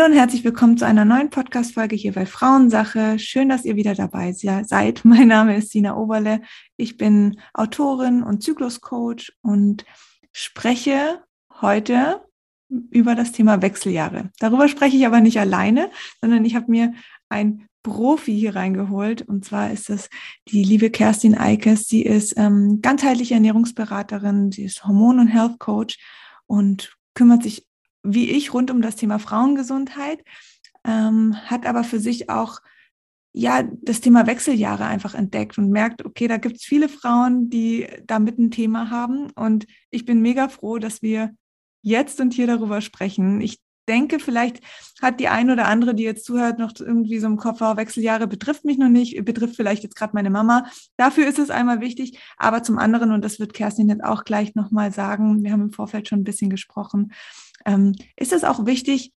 Hallo und herzlich willkommen zu einer neuen Podcast-Folge hier bei Frauensache. Schön, dass ihr wieder dabei seid. Mein Name ist Sina Oberle. Ich bin Autorin und Zykluscoach und spreche heute über das Thema Wechseljahre. Darüber spreche ich aber nicht alleine, sondern ich habe mir ein Profi hier reingeholt. Und zwar ist es die liebe Kerstin Eikes. Sie ist ähm, ganzheitliche Ernährungsberaterin, sie ist Hormon- und Health Coach und kümmert sich wie ich rund um das Thema Frauengesundheit, ähm, hat aber für sich auch ja das Thema Wechseljahre einfach entdeckt und merkt, okay, da gibt es viele Frauen, die damit ein Thema haben. Und ich bin mega froh, dass wir jetzt und hier darüber sprechen. Ich denke, vielleicht hat die eine oder andere, die jetzt zuhört, noch irgendwie so im Kopf, oh, Wechseljahre betrifft mich noch nicht, betrifft vielleicht jetzt gerade meine Mama. Dafür ist es einmal wichtig. Aber zum anderen, und das wird Kerstin jetzt auch gleich nochmal sagen, wir haben im Vorfeld schon ein bisschen gesprochen, ähm, ist es auch wichtig,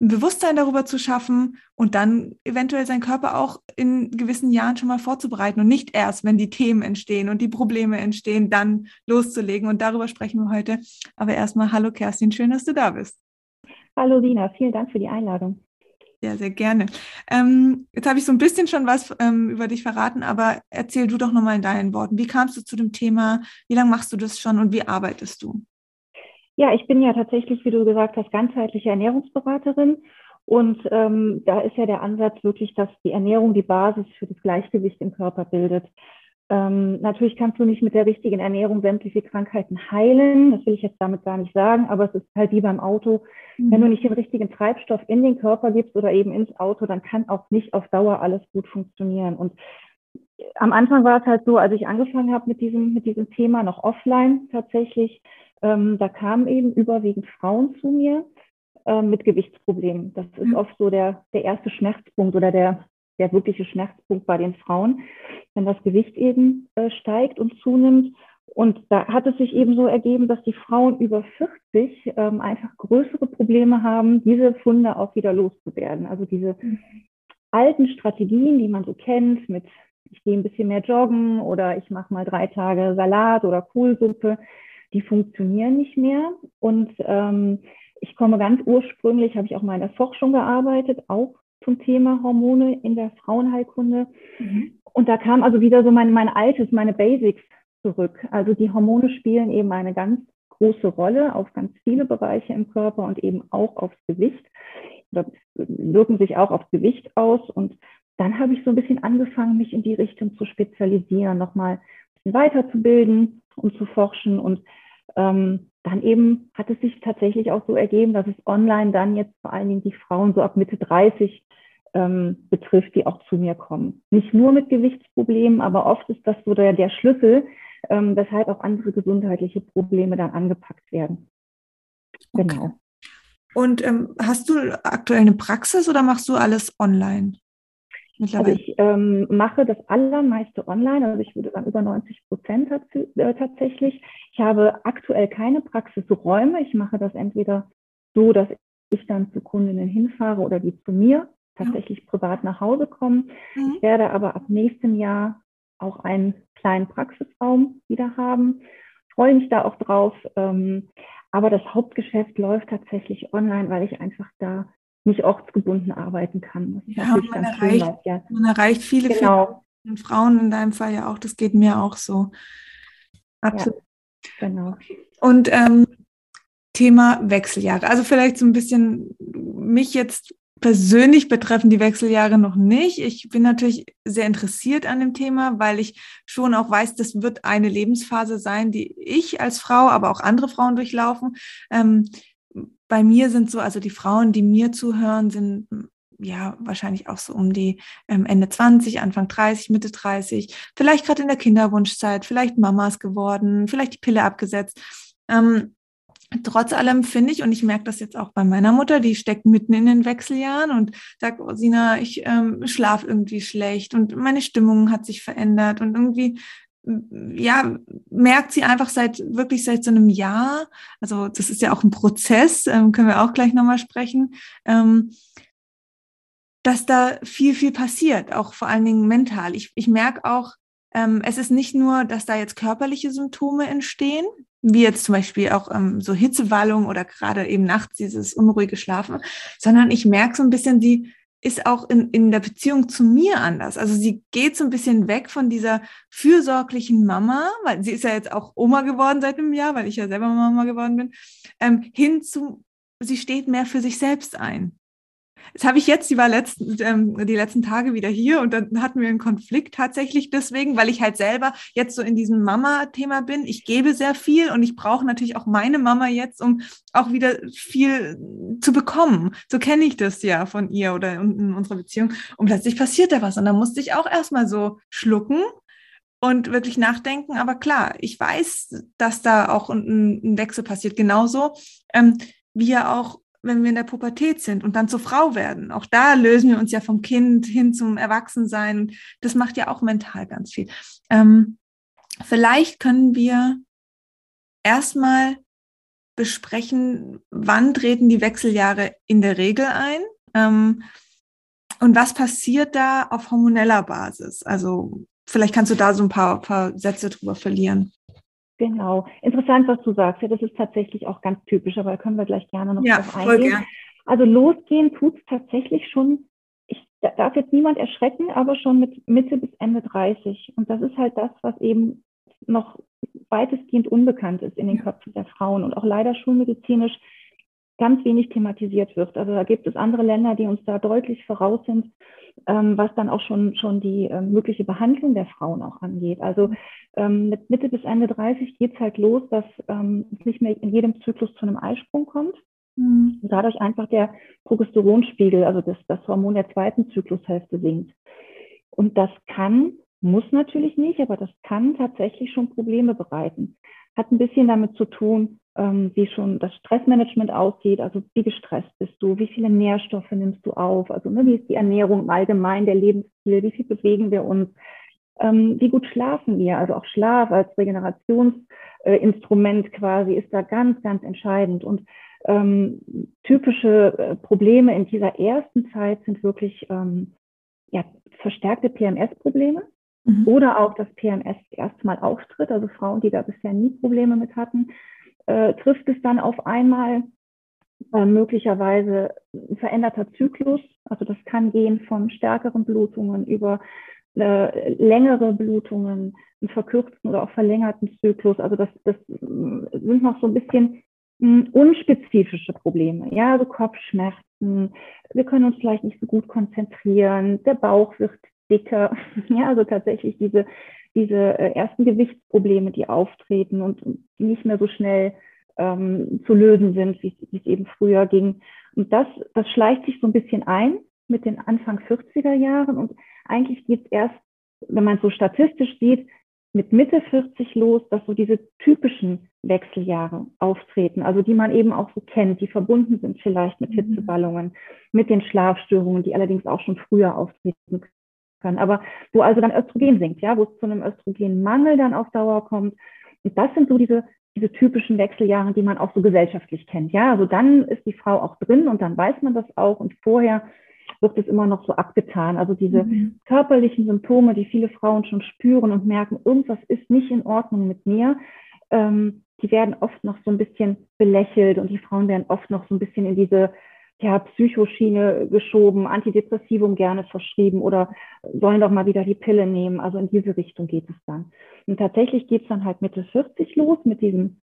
ein Bewusstsein darüber zu schaffen und dann eventuell seinen Körper auch in gewissen Jahren schon mal vorzubereiten und nicht erst, wenn die Themen entstehen und die Probleme entstehen, dann loszulegen. Und darüber sprechen wir heute. Aber erstmal, hallo Kerstin, schön, dass du da bist. Hallo Sina, vielen Dank für die Einladung. Ja, sehr gerne. Ähm, jetzt habe ich so ein bisschen schon was ähm, über dich verraten, aber erzähl du doch nochmal in deinen Worten. Wie kamst du zu dem Thema? Wie lange machst du das schon und wie arbeitest du? Ja, ich bin ja tatsächlich, wie du gesagt hast, ganzheitliche Ernährungsberaterin. Und ähm, da ist ja der Ansatz wirklich, dass die Ernährung die Basis für das Gleichgewicht im Körper bildet. Ähm, natürlich kannst du nicht mit der richtigen Ernährung sämtliche Krankheiten heilen. Das will ich jetzt damit gar nicht sagen, aber es ist halt wie beim Auto. Mhm. Wenn du nicht den richtigen Treibstoff in den Körper gibst oder eben ins Auto, dann kann auch nicht auf Dauer alles gut funktionieren. Und am Anfang war es halt so, als ich angefangen habe mit diesem, mit diesem Thema, noch offline tatsächlich, ähm, da kamen eben überwiegend Frauen zu mir äh, mit Gewichtsproblemen. Das ist mhm. oft so der, der erste Schmerzpunkt oder der, der wirkliche Schmerzpunkt bei den Frauen, wenn das Gewicht eben äh, steigt und zunimmt. Und da hat es sich eben so ergeben, dass die Frauen über 40 ähm, einfach größere Probleme haben, diese Funde auch wieder loszuwerden. Also diese mhm. alten Strategien, die man so kennt, mit ich gehe ein bisschen mehr joggen oder ich mache mal drei Tage Salat oder Kohlsuppe, die funktionieren nicht mehr. Und ähm, ich komme ganz ursprünglich, habe ich auch mal in der Forschung gearbeitet, auch zum Thema Hormone in der Frauenheilkunde. Mhm. Und da kam also wieder so mein, mein altes, meine Basics zurück. Also die Hormone spielen eben eine ganz große Rolle auf ganz viele Bereiche im Körper und eben auch aufs Gewicht oder wirken sich auch aufs Gewicht aus. Und dann habe ich so ein bisschen angefangen, mich in die Richtung zu spezialisieren, nochmal weiterzubilden und zu forschen. Und ähm, dann eben hat es sich tatsächlich auch so ergeben, dass es online dann jetzt vor allen Dingen die Frauen so ab Mitte 30 ähm, betrifft, die auch zu mir kommen. Nicht nur mit Gewichtsproblemen, aber oft ist das so der, der Schlüssel, ähm, weshalb auch andere gesundheitliche Probleme dann angepackt werden. Genau. Okay. Und ähm, hast du aktuell eine Praxis oder machst du alles online? Also ich ähm, mache das allermeiste online, also ich würde sagen über 90 Prozent äh, tatsächlich. Ich habe aktuell keine Praxisräume. Ich mache das entweder so, dass ich dann zu Kundinnen hinfahre oder die zu mir tatsächlich ja. privat nach Hause kommen. Mhm. Ich werde aber ab nächstem Jahr auch einen kleinen Praxisraum wieder haben. Freue mich da auch drauf. Ähm, aber das Hauptgeschäft läuft tatsächlich online, weil ich einfach da nicht ortsgebunden arbeiten kann. ja, man erreicht, schön, ja. man erreicht viele, genau. viele Frauen in deinem Fall ja auch. Das geht mir auch so. Absolut. Ja, genau. Und ähm, Thema Wechseljahre. Also vielleicht so ein bisschen mich jetzt persönlich betreffen die Wechseljahre noch nicht. Ich bin natürlich sehr interessiert an dem Thema, weil ich schon auch weiß, das wird eine Lebensphase sein, die ich als Frau, aber auch andere Frauen durchlaufen. Ähm, bei mir sind so, also die Frauen, die mir zuhören, sind ja wahrscheinlich auch so um die ähm, Ende 20, Anfang 30, Mitte 30, vielleicht gerade in der Kinderwunschzeit, vielleicht Mamas geworden, vielleicht die Pille abgesetzt. Ähm, trotz allem finde ich, und ich merke das jetzt auch bei meiner Mutter, die steckt mitten in den Wechseljahren und sagt, oh, Sina, ich ähm, schlafe irgendwie schlecht und meine Stimmung hat sich verändert und irgendwie ja, merkt sie einfach seit wirklich seit so einem Jahr, also das ist ja auch ein Prozess, ähm, können wir auch gleich nochmal sprechen, ähm, dass da viel, viel passiert, auch vor allen Dingen mental. Ich, ich merke auch, ähm, es ist nicht nur, dass da jetzt körperliche Symptome entstehen, wie jetzt zum Beispiel auch ähm, so Hitzewallung oder gerade eben nachts dieses unruhige Schlafen, sondern ich merke so ein bisschen, sie ist auch in, in der Beziehung zu mir anders. Also sie geht so ein bisschen weg von dieser fürsorglichen Mama, weil sie ist ja jetzt auch Oma geworden seit einem Jahr, weil ich ja selber Mama geworden bin, ähm, hin zu, sie steht mehr für sich selbst ein. Das habe ich jetzt, die war letzten, ähm, die letzten Tage wieder hier und dann hatten wir einen Konflikt tatsächlich deswegen, weil ich halt selber jetzt so in diesem Mama-Thema bin. Ich gebe sehr viel und ich brauche natürlich auch meine Mama jetzt, um auch wieder viel zu bekommen. So kenne ich das ja von ihr oder in unserer Beziehung. Und plötzlich passiert da was und dann musste ich auch erstmal so schlucken und wirklich nachdenken. Aber klar, ich weiß, dass da auch ein, ein Wechsel passiert. Genauso ähm, wie ja auch wenn wir in der Pubertät sind und dann zur Frau werden. Auch da lösen wir uns ja vom Kind hin zum Erwachsensein. Das macht ja auch mental ganz viel. Ähm, vielleicht können wir erstmal besprechen, wann treten die Wechseljahre in der Regel ein ähm, und was passiert da auf hormoneller Basis. Also vielleicht kannst du da so ein paar, paar Sätze drüber verlieren. Genau. Interessant, was du sagst. Ja, das ist tatsächlich auch ganz typisch, aber da können wir gleich gerne noch ja, drauf eingehen. Gern. Also losgehen tut es tatsächlich schon, ich darf jetzt niemand erschrecken, aber schon mit Mitte bis Ende 30. Und das ist halt das, was eben noch weitestgehend unbekannt ist in den Köpfen der Frauen und auch leider schulmedizinisch ganz wenig thematisiert wird. Also da gibt es andere Länder, die uns da deutlich voraus sind was dann auch schon, schon die ähm, mögliche Behandlung der Frauen auch angeht. Also ähm, mit Mitte bis Ende 30 geht es halt los, dass ähm, es nicht mehr in jedem Zyklus zu einem Eisprung kommt. Mhm. Und dadurch einfach der Progesteronspiegel, also das, das Hormon der zweiten Zyklushälfte sinkt. Und das kann, muss natürlich nicht, aber das kann tatsächlich schon Probleme bereiten. Hat ein bisschen damit zu tun, ähm, wie schon das Stressmanagement aussieht, also wie gestresst bist du, wie viele Nährstoffe nimmst du auf, also ne, wie ist die Ernährung im Allgemeinen, der Lebensstil, wie viel bewegen wir uns, ähm, wie gut schlafen wir, also auch Schlaf als Regenerationsinstrument quasi ist da ganz, ganz entscheidend. Und ähm, typische äh, Probleme in dieser ersten Zeit sind wirklich ähm, ja, verstärkte PMS-Probleme mhm. oder auch, dass PMS erstmal auftritt, also Frauen, die da bisher nie Probleme mit hatten, äh, trifft es dann auf einmal äh, möglicherweise ein veränderter Zyklus. Also das kann gehen von stärkeren Blutungen über äh, längere Blutungen, einen verkürzten oder auch verlängerten Zyklus. Also das, das äh, sind noch so ein bisschen mh, hm, unspezifische Probleme. Ja, also Kopfschmerzen. Wir können uns vielleicht nicht so gut konzentrieren. Der Bauch wird dicker. Ja, also tatsächlich diese diese äh, ersten Gewichtsprobleme, die auftreten und die nicht mehr so schnell ähm, zu lösen sind, wie es eben früher ging. Und das, das schleicht sich so ein bisschen ein mit den Anfang 40er Jahren. Und eigentlich geht es erst, wenn man es so statistisch sieht, mit Mitte 40 los, dass so diese typischen Wechseljahre auftreten, also die man eben auch so kennt, die verbunden sind vielleicht mit mhm. Hitzeballungen, mit den Schlafstörungen, die allerdings auch schon früher auftreten können. Aber wo also dann Östrogen sinkt, ja, wo es zu einem Östrogenmangel dann auf Dauer kommt. Und das sind so diese, diese typischen Wechseljahre, die man auch so gesellschaftlich kennt. Ja, also dann ist die Frau auch drin und dann weiß man das auch und vorher wird es immer noch so abgetan. Also diese mhm. körperlichen Symptome, die viele Frauen schon spüren und merken, irgendwas ist nicht in Ordnung mit mir, ähm, die werden oft noch so ein bisschen belächelt und die Frauen werden oft noch so ein bisschen in diese ja, Psychoschiene geschoben, Antidepressivum gerne verschrieben oder sollen doch mal wieder die Pille nehmen. Also in diese Richtung geht es dann. Und tatsächlich geht es dann halt Mitte 40 los mit diesen,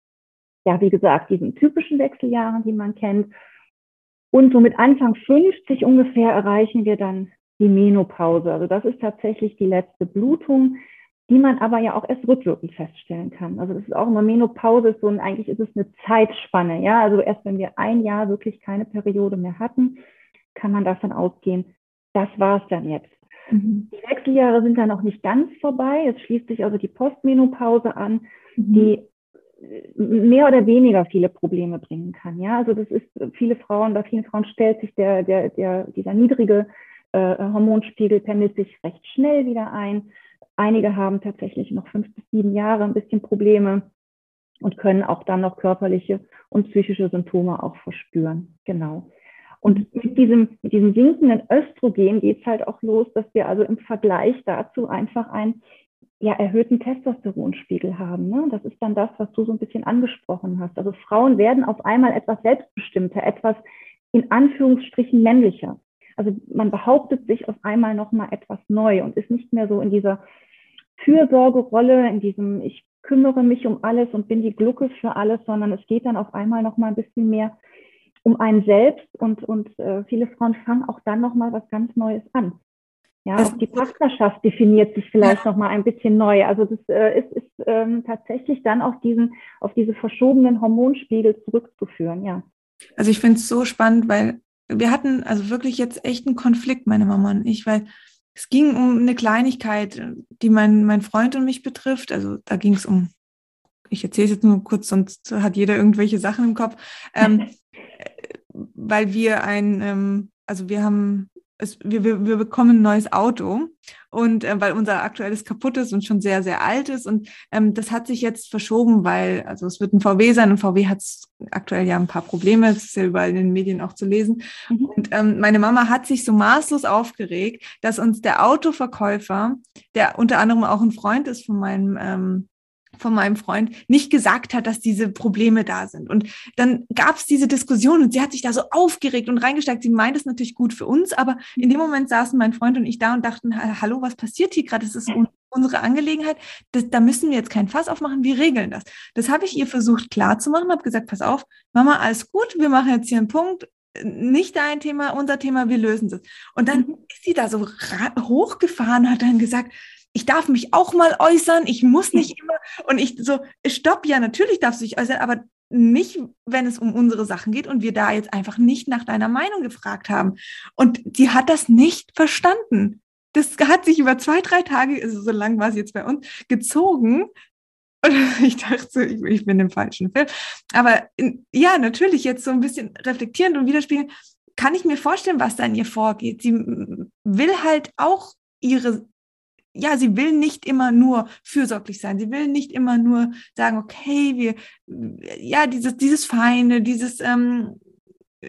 ja, wie gesagt, diesen typischen Wechseljahren, die man kennt. Und so mit Anfang 50 ungefähr erreichen wir dann die Menopause. Also das ist tatsächlich die letzte Blutung, die man aber ja auch erst rückwirkend feststellen kann. Also das ist auch immer Menopause ist so und eigentlich ist es eine Zeitspanne. Ja, also erst wenn wir ein Jahr wirklich keine Periode mehr hatten, kann man davon ausgehen, das war es dann jetzt. Mhm. Die Wechseljahre sind dann noch nicht ganz vorbei. Es schließt sich also die Postmenopause an, mhm. die mehr oder weniger viele Probleme bringen kann. Ja, also das ist viele Frauen, bei vielen Frauen stellt sich der, der, der, dieser niedrige äh, Hormonspiegel pendelt sich recht schnell wieder ein. Einige haben tatsächlich noch fünf bis sieben Jahre ein bisschen Probleme und können auch dann noch körperliche und psychische Symptome auch verspüren. Genau. Und mit diesem, mit diesem sinkenden Östrogen geht es halt auch los, dass wir also im Vergleich dazu einfach ein ja, erhöhten Testosteronspiegel haben. Ne? Das ist dann das, was du so ein bisschen angesprochen hast. Also Frauen werden auf einmal etwas selbstbestimmter, etwas in Anführungsstrichen männlicher. Also man behauptet sich auf einmal nochmal etwas neu und ist nicht mehr so in dieser Fürsorgerolle, in diesem ich kümmere mich um alles und bin die Glucke für alles, sondern es geht dann auf einmal nochmal ein bisschen mehr um einen selbst und, und äh, viele Frauen fangen auch dann nochmal was ganz Neues an. Ja, auch die Partnerschaft definiert sich vielleicht ja. noch mal ein bisschen neu. Also das äh, ist, ist ähm, tatsächlich dann auf diesen, auf diese verschobenen Hormonspiegel zurückzuführen, ja. Also ich finde es so spannend, weil wir hatten also wirklich jetzt echt einen Konflikt, meine Mama und ich, weil es ging um eine Kleinigkeit, die mein, mein Freund und mich betrifft. Also da ging es um, ich erzähle es jetzt nur kurz, sonst hat jeder irgendwelche Sachen im Kopf. Ähm, weil wir ein, ähm, also wir haben es, wir, wir, wir bekommen ein neues Auto und äh, weil unser aktuelles kaputt ist und schon sehr, sehr alt ist. Und ähm, das hat sich jetzt verschoben, weil, also es wird ein VW sein und VW hat aktuell ja ein paar Probleme, das ist ja überall in den Medien auch zu lesen. Mhm. Und ähm, meine Mama hat sich so maßlos aufgeregt, dass uns der Autoverkäufer, der unter anderem auch ein Freund ist von meinem ähm, von meinem Freund nicht gesagt hat, dass diese Probleme da sind. Und dann gab es diese Diskussion und sie hat sich da so aufgeregt und reingesteigt. Sie meint es natürlich gut für uns, aber in dem Moment saßen mein Freund und ich da und dachten, hallo, was passiert hier gerade? Das ist unsere Angelegenheit. Das, da müssen wir jetzt kein Fass aufmachen. Wir regeln das. Das habe ich ihr versucht klarzumachen, habe gesagt, pass auf, Mama, alles gut, wir machen jetzt hier einen Punkt. Nicht dein Thema, unser Thema, wir lösen es. Und dann mhm. ist sie da so hochgefahren, hat dann gesagt, ich darf mich auch mal äußern, ich muss nicht immer. Und ich so, stopp, ja, natürlich darfst du dich äußern, aber nicht, wenn es um unsere Sachen geht und wir da jetzt einfach nicht nach deiner Meinung gefragt haben. Und die hat das nicht verstanden. Das hat sich über zwei, drei Tage, also so lang war es jetzt bei uns, gezogen. Und ich dachte so, ich, ich bin im falschen Film. Aber in, ja, natürlich jetzt so ein bisschen reflektierend und widerspiegeln, kann ich mir vorstellen, was da in ihr vorgeht. Sie will halt auch ihre ja, sie will nicht immer nur fürsorglich sein. Sie will nicht immer nur sagen, okay, wir, ja, dieses, dieses Feine, dieses ähm,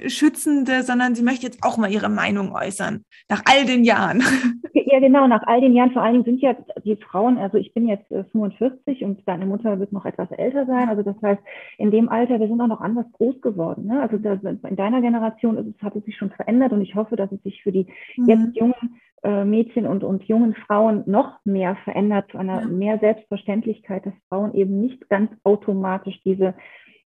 Schützende, sondern sie möchte jetzt auch mal ihre Meinung äußern, nach all den Jahren. Ja, genau, nach all den Jahren. Vor allen Dingen sind ja die Frauen, also ich bin jetzt 45 äh, und deine Mutter wird noch etwas älter sein. Also das heißt, in dem Alter, wir sind auch noch anders groß geworden. Ne? Also in deiner Generation ist es, hat es sich schon verändert und ich hoffe, dass es sich für die mhm. jetzt jungen Mädchen und, und jungen Frauen noch mehr verändert, zu einer mehr Selbstverständlichkeit, dass Frauen eben nicht ganz automatisch diese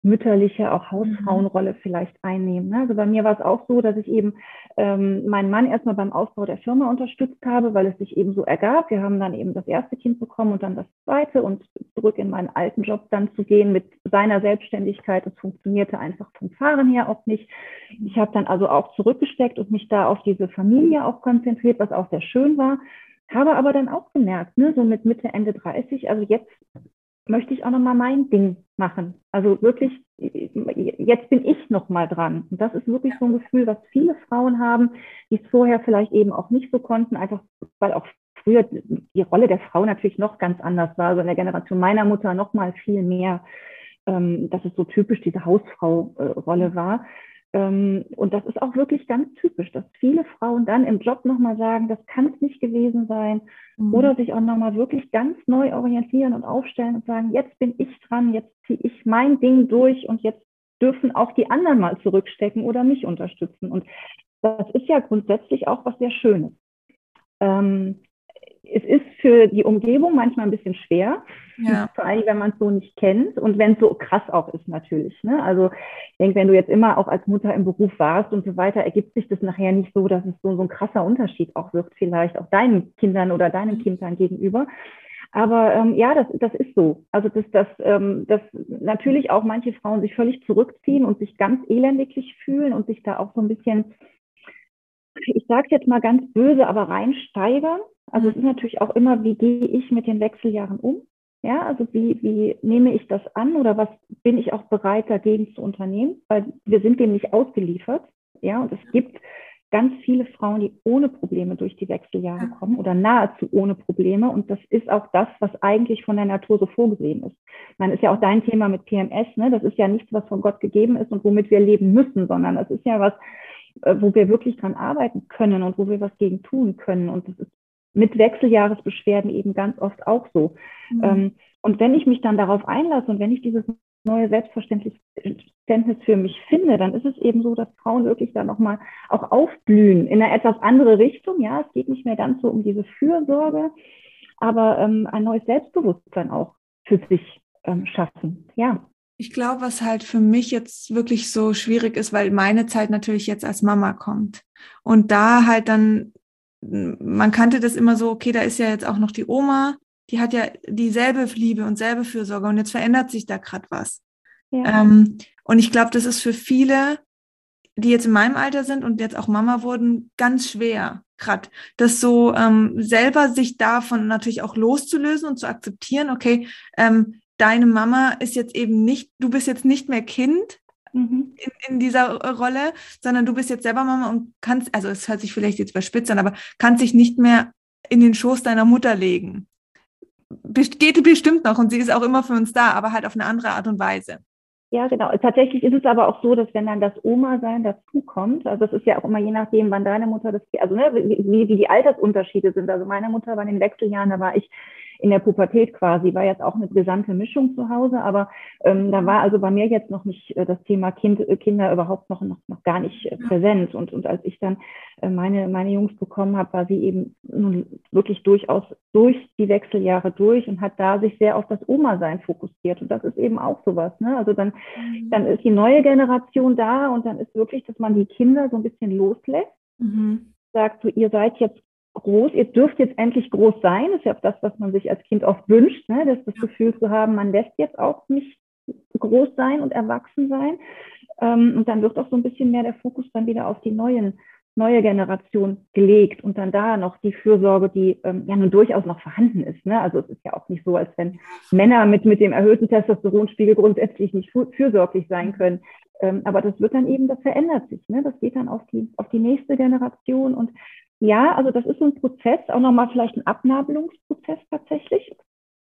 mütterliche, auch Hausfrauenrolle vielleicht einnehmen. Ne? Also bei mir war es auch so, dass ich eben ähm, meinen Mann erstmal beim Aufbau der Firma unterstützt habe, weil es sich eben so ergab. Wir haben dann eben das erste Kind bekommen und dann das zweite und zurück in meinen alten Job dann zu gehen mit seiner Selbstständigkeit. Das funktionierte einfach vom Fahren her auch nicht. Ich habe dann also auch zurückgesteckt und mich da auf diese Familie auch konzentriert, was auch sehr schön war. Habe aber dann auch gemerkt, ne, so mit Mitte, Ende 30, also jetzt möchte ich auch nochmal mein Ding machen. Also wirklich, jetzt bin ich nochmal dran. Und das ist wirklich so ein Gefühl, was viele Frauen haben, die es vorher vielleicht eben auch nicht so konnten, einfach weil auch früher die Rolle der Frau natürlich noch ganz anders war. Also in der Generation meiner Mutter noch mal viel mehr, ähm, dass es so typisch diese Hausfrau-Rolle äh, war. Ähm, und das ist auch wirklich ganz typisch, dass viele Frauen dann im Job nochmal sagen, das kann es nicht gewesen sein. Mhm. Oder sich auch nochmal wirklich ganz neu orientieren und aufstellen und sagen, jetzt bin ich dran, jetzt ziehe ich mein Ding durch und jetzt dürfen auch die anderen mal zurückstecken oder mich unterstützen. Und das ist ja grundsätzlich auch was sehr Schönes. Ähm, es ist für die Umgebung manchmal ein bisschen schwer, ja. vor allem wenn man es so nicht kennt und wenn es so krass auch ist natürlich. Ne? Also ich denke, wenn du jetzt immer auch als Mutter im Beruf warst und so weiter, ergibt sich das nachher nicht so, dass es so, so ein krasser Unterschied auch wird, vielleicht auch deinen Kindern oder deinen mhm. Kindern gegenüber. Aber ähm, ja, das, das ist so. Also dass, dass, ähm, dass natürlich auch manche Frauen sich völlig zurückziehen und sich ganz elendiglich fühlen und sich da auch so ein bisschen, ich sage jetzt mal ganz böse, aber reinsteigern also es ist natürlich auch immer, wie gehe ich mit den Wechseljahren um? Ja, also wie, wie nehme ich das an oder was bin ich auch bereit dagegen zu unternehmen? Weil wir sind dem nicht ausgeliefert. Ja, und es gibt ganz viele Frauen, die ohne Probleme durch die Wechseljahre kommen oder nahezu ohne Probleme. Und das ist auch das, was eigentlich von der Natur so vorgesehen ist. Meine, ist ja auch dein Thema mit PMS, ne? Das ist ja nichts, was von Gott gegeben ist und womit wir leben müssen, sondern das ist ja was, äh, wo wir wirklich dran arbeiten können und wo wir was gegen tun können. Und das ist mit Wechseljahresbeschwerden eben ganz oft auch so. Mhm. Ähm, und wenn ich mich dann darauf einlasse und wenn ich dieses neue Selbstverständnis für mich finde, dann ist es eben so, dass Frauen wirklich da nochmal auch aufblühen in eine etwas andere Richtung. Ja, es geht nicht mehr ganz so um diese Fürsorge, aber ähm, ein neues Selbstbewusstsein auch für sich ähm, schaffen. Ja. Ich glaube, was halt für mich jetzt wirklich so schwierig ist, weil meine Zeit natürlich jetzt als Mama kommt. Und da halt dann, man kannte das immer so, okay, da ist ja jetzt auch noch die Oma, die hat ja dieselbe Liebe und selbe Fürsorge und jetzt verändert sich da gerade was. Ja. Ähm, und ich glaube, das ist für viele, die jetzt in meinem Alter sind und jetzt auch Mama wurden, ganz schwer, gerade das so ähm, selber sich davon natürlich auch loszulösen und zu akzeptieren, okay, ähm, deine Mama ist jetzt eben nicht, du bist jetzt nicht mehr Kind, mhm. in, in, dieser Rolle, sondern du bist jetzt selber Mama und kannst, also es hört sich vielleicht jetzt überspitzt an, aber kannst dich nicht mehr in den Schoß deiner Mutter legen geht bestimmt noch und sie ist auch immer für uns da, aber halt auf eine andere Art und Weise. Ja, genau. Tatsächlich ist es aber auch so, dass wenn dann das Oma-Sein dazukommt, also es ist ja auch immer je nachdem, wann deine Mutter das, also ne, wie, wie die Altersunterschiede sind. Also meine Mutter war in den Wechseljahren, da war ich in der Pubertät quasi, war jetzt auch eine gesamte Mischung zu Hause, aber ähm, da war also bei mir jetzt noch nicht äh, das Thema kind, äh, Kinder überhaupt noch, noch, noch gar nicht äh, präsent. Und, und als ich dann äh, meine, meine Jungs bekommen habe, war sie eben nun wirklich durchaus durch die Wechseljahre durch und hat da sich sehr auf das Oma-Sein fokussiert. Und das ist eben auch sowas. Ne? Also dann, mhm. dann ist die neue Generation da und dann ist wirklich, dass man die Kinder so ein bisschen loslässt. Mhm sagt, so, ihr seid jetzt groß, ihr dürft jetzt endlich groß sein, das ist ja auch das, was man sich als Kind oft wünscht, ne? das, das Gefühl zu haben, man lässt jetzt auch nicht groß sein und erwachsen sein. Ähm, und dann wird auch so ein bisschen mehr der Fokus dann wieder auf die neuen, neue Generation gelegt und dann da noch die Fürsorge, die ähm, ja nun durchaus noch vorhanden ist. Ne? Also es ist ja auch nicht so, als wenn Männer mit, mit dem erhöhten Testosteronspiegel grundsätzlich nicht fürsorglich sein können. Ähm, aber das wird dann eben, das verändert sich. Ne? Das geht dann auf die, auf die nächste Generation und ja, also das ist so ein Prozess, auch nochmal vielleicht ein Abnabelungsprozess tatsächlich,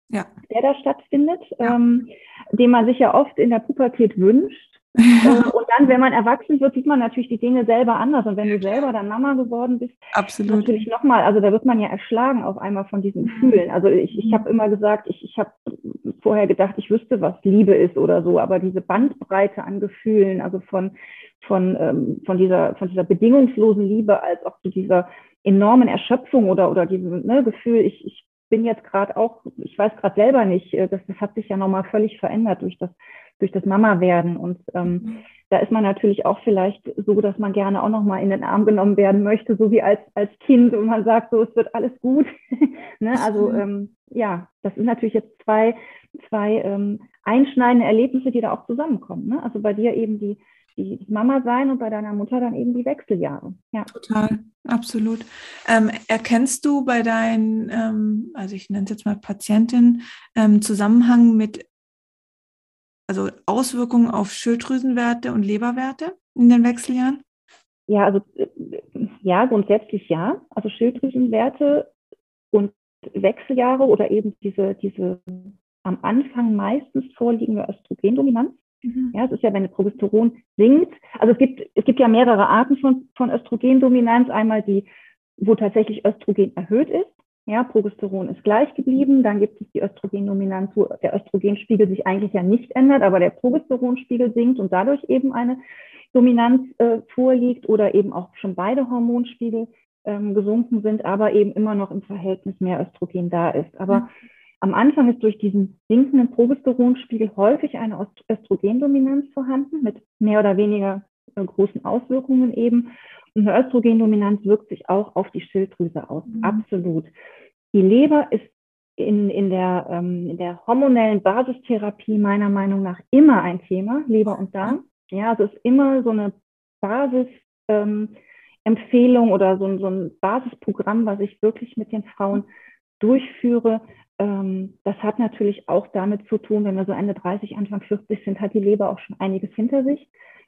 ja. der da stattfindet, ja. ähm, den man sich ja oft in der Pubertät wünscht. Äh, und dann, wenn man erwachsen wird, sieht man natürlich die Dinge selber anders. Und wenn du selber dann Mama geworden bist, Absolut. natürlich nochmal, also da wird man ja erschlagen auf einmal von diesen Gefühlen. Also ich, ich habe immer gesagt, ich, ich habe vorher gedacht, ich wüsste, was Liebe ist oder so, aber diese Bandbreite an Gefühlen, also von, von, ähm, von, dieser, von dieser bedingungslosen Liebe als auch zu dieser enormen Erschöpfung oder, oder diesem ne, Gefühl, ich, ich bin jetzt gerade auch, ich weiß gerade selber nicht, äh, das, das hat sich ja nochmal völlig verändert durch das, durch das Mama-Werden. Und ähm, mhm. da ist man natürlich auch vielleicht so, dass man gerne auch nochmal in den Arm genommen werden möchte, so wie als, als Kind und man sagt so, es wird alles gut. ne? Also ähm, ja, das sind natürlich jetzt zwei, zwei ähm, einschneidende Erlebnisse, die da auch zusammenkommen. Ne? Also bei dir eben die, die Mama sein und bei deiner Mutter dann eben die Wechseljahre. Ja. Total, absolut. Ähm, erkennst du bei deinen, ähm, also ich nenne es jetzt mal Patientin, ähm, Zusammenhang mit, also Auswirkungen auf Schilddrüsenwerte und Leberwerte in den Wechseljahren? Ja, also äh, ja, grundsätzlich ja. Also Schilddrüsenwerte und Wechseljahre oder eben diese, diese am Anfang meistens vorliegende Östrogendominanz Mhm. Ja, es ist ja, wenn das Progesteron sinkt. Also es gibt, es gibt ja mehrere Arten von, von Östrogendominanz. Einmal die, wo tatsächlich Östrogen erhöht ist. Ja, Progesteron ist gleich geblieben. Dann gibt es die Östrogendominanz, wo der Östrogenspiegel sich eigentlich ja nicht ändert, aber der Progesteronspiegel sinkt und dadurch eben eine Dominanz äh, vorliegt oder eben auch schon beide Hormonspiegel ähm, gesunken sind, aber eben immer noch im Verhältnis mehr Östrogen da ist. Aber mhm am Anfang ist durch diesen sinkenden Progesteronspiegel häufig eine Östrogendominanz vorhanden mit mehr oder weniger äh, großen Auswirkungen eben. Und eine Östrogendominanz wirkt sich auch auf die Schilddrüse aus. Mhm. Absolut. Die Leber ist in, in, der, ähm, in der hormonellen Basistherapie meiner Meinung nach immer ein Thema, Leber und Darm. Ja, also es ist immer so eine Basisempfehlung ähm, oder so, so ein Basisprogramm, was ich wirklich mit den Frauen durchführe, ähm, das hat natürlich auch damit zu tun, wenn wir so Ende 30, Anfang 40 sind, hat die Leber auch schon einiges hinter sich.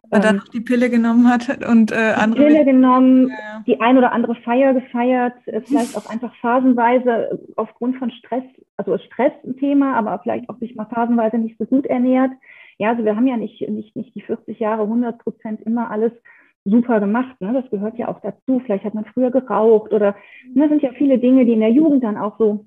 Weil ähm, dann noch die Pille genommen hat und äh, andere. Pille genommen, ja, die ein oder andere Feier gefeiert, äh, vielleicht auch einfach phasenweise aufgrund von Stress, also Stress ein Thema, aber vielleicht auch sich mal phasenweise nicht so gut ernährt. Ja, also wir haben ja nicht, nicht, nicht die 40 Jahre 100 Prozent immer alles super gemacht. Ne? Das gehört ja auch dazu. Vielleicht hat man früher geraucht oder ne, das sind ja viele Dinge, die in der Jugend dann auch so,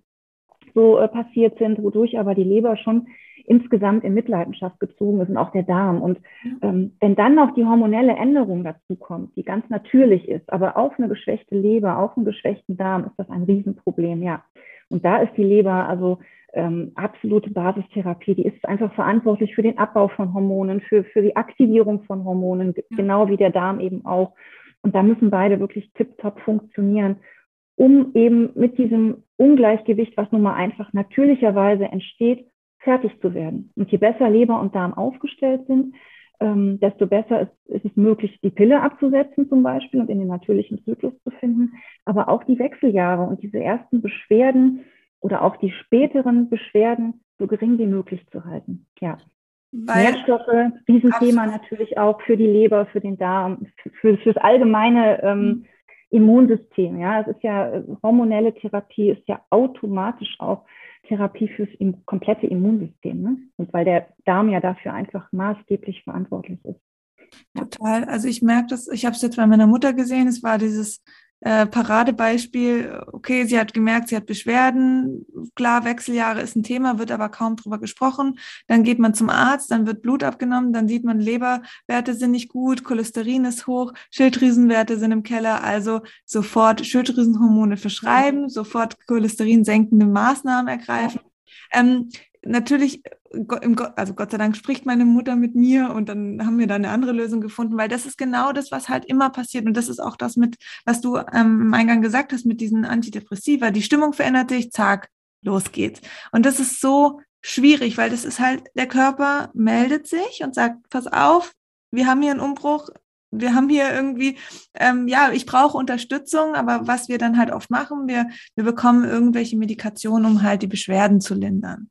so äh, passiert sind, wodurch aber die Leber schon insgesamt in Mitleidenschaft gezogen ist und auch der Darm. Und ähm, wenn dann noch die hormonelle Änderung dazu kommt, die ganz natürlich ist, aber auf eine geschwächte Leber, auf einen geschwächten Darm, ist das ein Riesenproblem, ja. Und da ist die Leber also ähm, absolute Basistherapie. Die ist einfach verantwortlich für den Abbau von Hormonen, für, für die Aktivierung von Hormonen, genau wie der Darm eben auch. Und da müssen beide wirklich tiptop funktionieren, um eben mit diesem Ungleichgewicht, was nun mal einfach natürlicherweise entsteht, fertig zu werden. Und je besser Leber und Darm aufgestellt sind, ähm, desto besser ist, ist, es möglich, die Pille abzusetzen zum Beispiel und in den natürlichen Zyklus zu finden. Aber auch die Wechseljahre und diese ersten Beschwerden oder auch die späteren Beschwerden so gering wie möglich zu halten. Ja. Weil, Nährstoffe, Riesenthema natürlich auch für die Leber, für den Darm, für, für das allgemeine ähm, mhm. Immunsystem. Ja, es ist ja äh, hormonelle Therapie ist ja automatisch auch Therapie fürs im, komplette Immunsystem. Ne? Und weil der Darm ja dafür einfach maßgeblich verantwortlich ist. Total. Also ich merke das, ich habe es jetzt bei meiner Mutter gesehen, es war dieses äh, Paradebeispiel, okay, sie hat gemerkt, sie hat Beschwerden, klar, Wechseljahre ist ein Thema, wird aber kaum drüber gesprochen. Dann geht man zum Arzt, dann wird Blut abgenommen, dann sieht man, Leberwerte sind nicht gut, Cholesterin ist hoch, Schilddrüsenwerte sind im Keller, also sofort Schilddrüsenhormone verschreiben, sofort Cholesterin senkende Maßnahmen ergreifen. Ähm, natürlich, also Gott sei Dank spricht meine Mutter mit mir und dann haben wir da eine andere Lösung gefunden, weil das ist genau das, was halt immer passiert und das ist auch das mit, was du ähm, im Eingang gesagt hast mit diesen Antidepressiva. Die Stimmung verändert sich, zack, los geht's. Und das ist so schwierig, weil das ist halt, der Körper meldet sich und sagt, pass auf, wir haben hier einen Umbruch, wir haben hier irgendwie, ähm, ja, ich brauche Unterstützung, aber was wir dann halt oft machen, wir, wir bekommen irgendwelche Medikationen, um halt die Beschwerden zu lindern.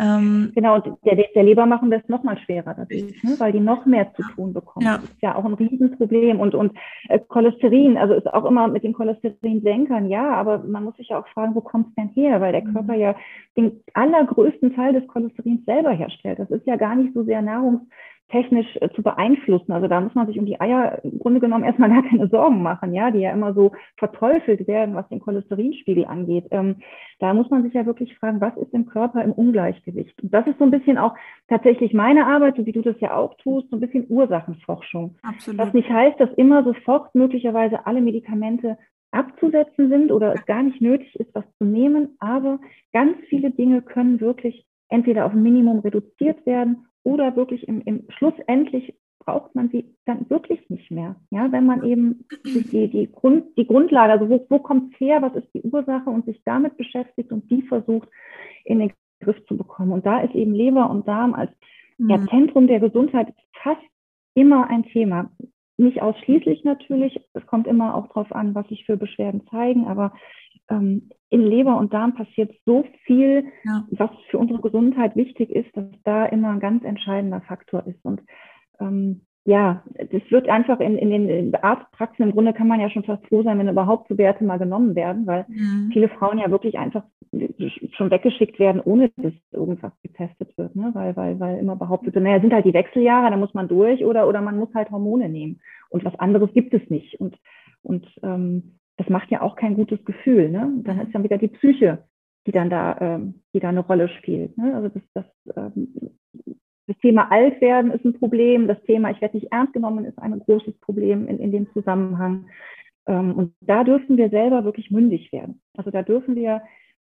Ähm, genau, und der, der Leber machen das noch mal schwerer dadurch, ne? weil die noch mehr zu tun bekommen. Ja. Das ist ja auch ein Riesenproblem. Und, und äh, Cholesterin, also ist auch immer mit den Cholesterinsenkern, ja, aber man muss sich ja auch fragen, wo kommt es denn her? Weil der mhm. Körper ja den allergrößten Teil des Cholesterins selber herstellt. Das ist ja gar nicht so sehr nahrungs technisch äh, zu beeinflussen. Also da muss man sich um die Eier im Grunde genommen erstmal gar keine Sorgen machen, ja, die ja immer so verteufelt werden, was den Cholesterinspiegel angeht. Ähm, da muss man sich ja wirklich fragen, was ist im Körper im Ungleichgewicht? Und das ist so ein bisschen auch tatsächlich meine Arbeit, so wie du das ja auch tust, so ein bisschen Ursachenforschung. Absolut. Was nicht heißt, dass immer sofort möglicherweise alle Medikamente abzusetzen sind oder es gar nicht nötig ist, was zu nehmen, aber ganz viele Dinge können wirklich entweder auf ein Minimum reduziert werden oder wirklich im, im schlussendlich braucht man sie dann wirklich nicht mehr. Ja, wenn man eben die, die, Grund, die Grundlage, also wo, wo kommt es her, was ist die Ursache und sich damit beschäftigt und die versucht in den Griff zu bekommen. Und da ist eben Leber und Darm als ja, mhm. Zentrum der Gesundheit fast immer ein Thema. Nicht ausschließlich natürlich, es kommt immer auch darauf an, was sich für Beschwerden zeigen, aber ähm, in Leber und Darm passiert so viel, ja. was für unsere Gesundheit wichtig ist, dass da immer ein ganz entscheidender Faktor ist. Und ähm, ja, das wird einfach in, in den Arztpraxen, im Grunde kann man ja schon fast froh sein, wenn überhaupt so Werte mal genommen werden, weil mhm. viele Frauen ja wirklich einfach schon weggeschickt werden, ohne dass irgendwas getestet wird, ne? weil, weil, weil immer behauptet wird, naja, sind halt die Wechseljahre, da muss man durch oder, oder man muss halt Hormone nehmen und was anderes gibt es nicht. Und, und ähm, das macht ja auch kein gutes Gefühl. Ne? Dann ist dann wieder die Psyche, die dann da, ähm, die da eine Rolle spielt. Ne? Also das, das, ähm, das Thema Altwerden ist ein Problem, das Thema Ich werde nicht ernst genommen ist ein großes Problem in, in dem Zusammenhang. Ähm, und da dürfen wir selber wirklich mündig werden. Also da dürfen wir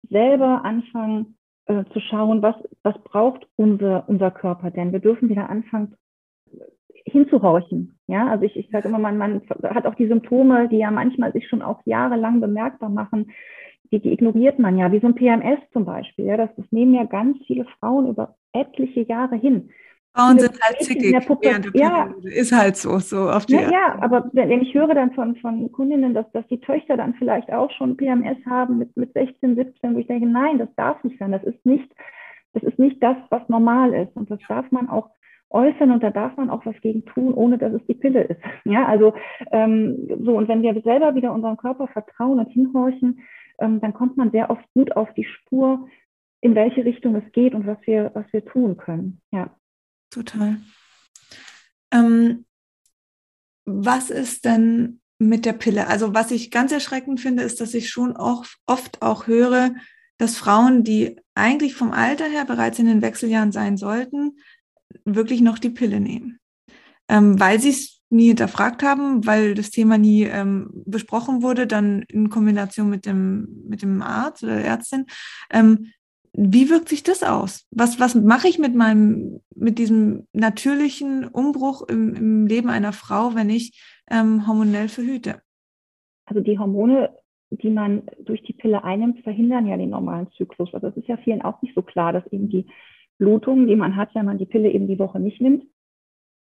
selber anfangen äh, zu schauen, was, was braucht unser, unser Körper denn. Wir dürfen wieder anfangen hinzuhorchen. Ja, also ich, ich sage immer, man, man hat auch die Symptome, die ja manchmal sich schon auch jahrelang bemerkbar machen, die, die ignoriert man ja, wie so ein PMS zum Beispiel. Ja, das, das nehmen ja ganz viele Frauen über etliche Jahre hin. Frauen sind halt zickig während der ja, Ist halt so, so auf die ja, ja, aber wenn ich höre dann von, von Kundinnen, dass, dass die Töchter dann vielleicht auch schon PMS haben mit, mit 16, 17, wo ich denke, nein, das darf nicht sein. Das ist nicht, das ist nicht das, was normal ist. Und das darf man auch äußern und da darf man auch was gegen tun, ohne dass es die Pille ist. Ja, also ähm, so und wenn wir selber wieder unserem Körper vertrauen und hinhorchen, ähm, dann kommt man sehr oft gut auf die Spur, in welche Richtung es geht und was wir was wir tun können. Ja, total. Ähm, was ist denn mit der Pille? Also was ich ganz erschreckend finde, ist, dass ich schon auch oft auch höre, dass Frauen, die eigentlich vom Alter her bereits in den Wechseljahren sein sollten, wirklich noch die Pille nehmen. Ähm, weil sie es nie hinterfragt haben, weil das Thema nie ähm, besprochen wurde, dann in Kombination mit dem, mit dem Arzt oder der Ärztin. Ähm, wie wirkt sich das aus? Was, was mache ich mit meinem, mit diesem natürlichen Umbruch im, im Leben einer Frau, wenn ich ähm, hormonell verhüte? Also die Hormone, die man durch die Pille einnimmt, verhindern ja den normalen Zyklus. Also es ist ja vielen auch nicht so klar, dass eben die Blutungen, die man hat, wenn man die Pille eben die Woche nicht nimmt,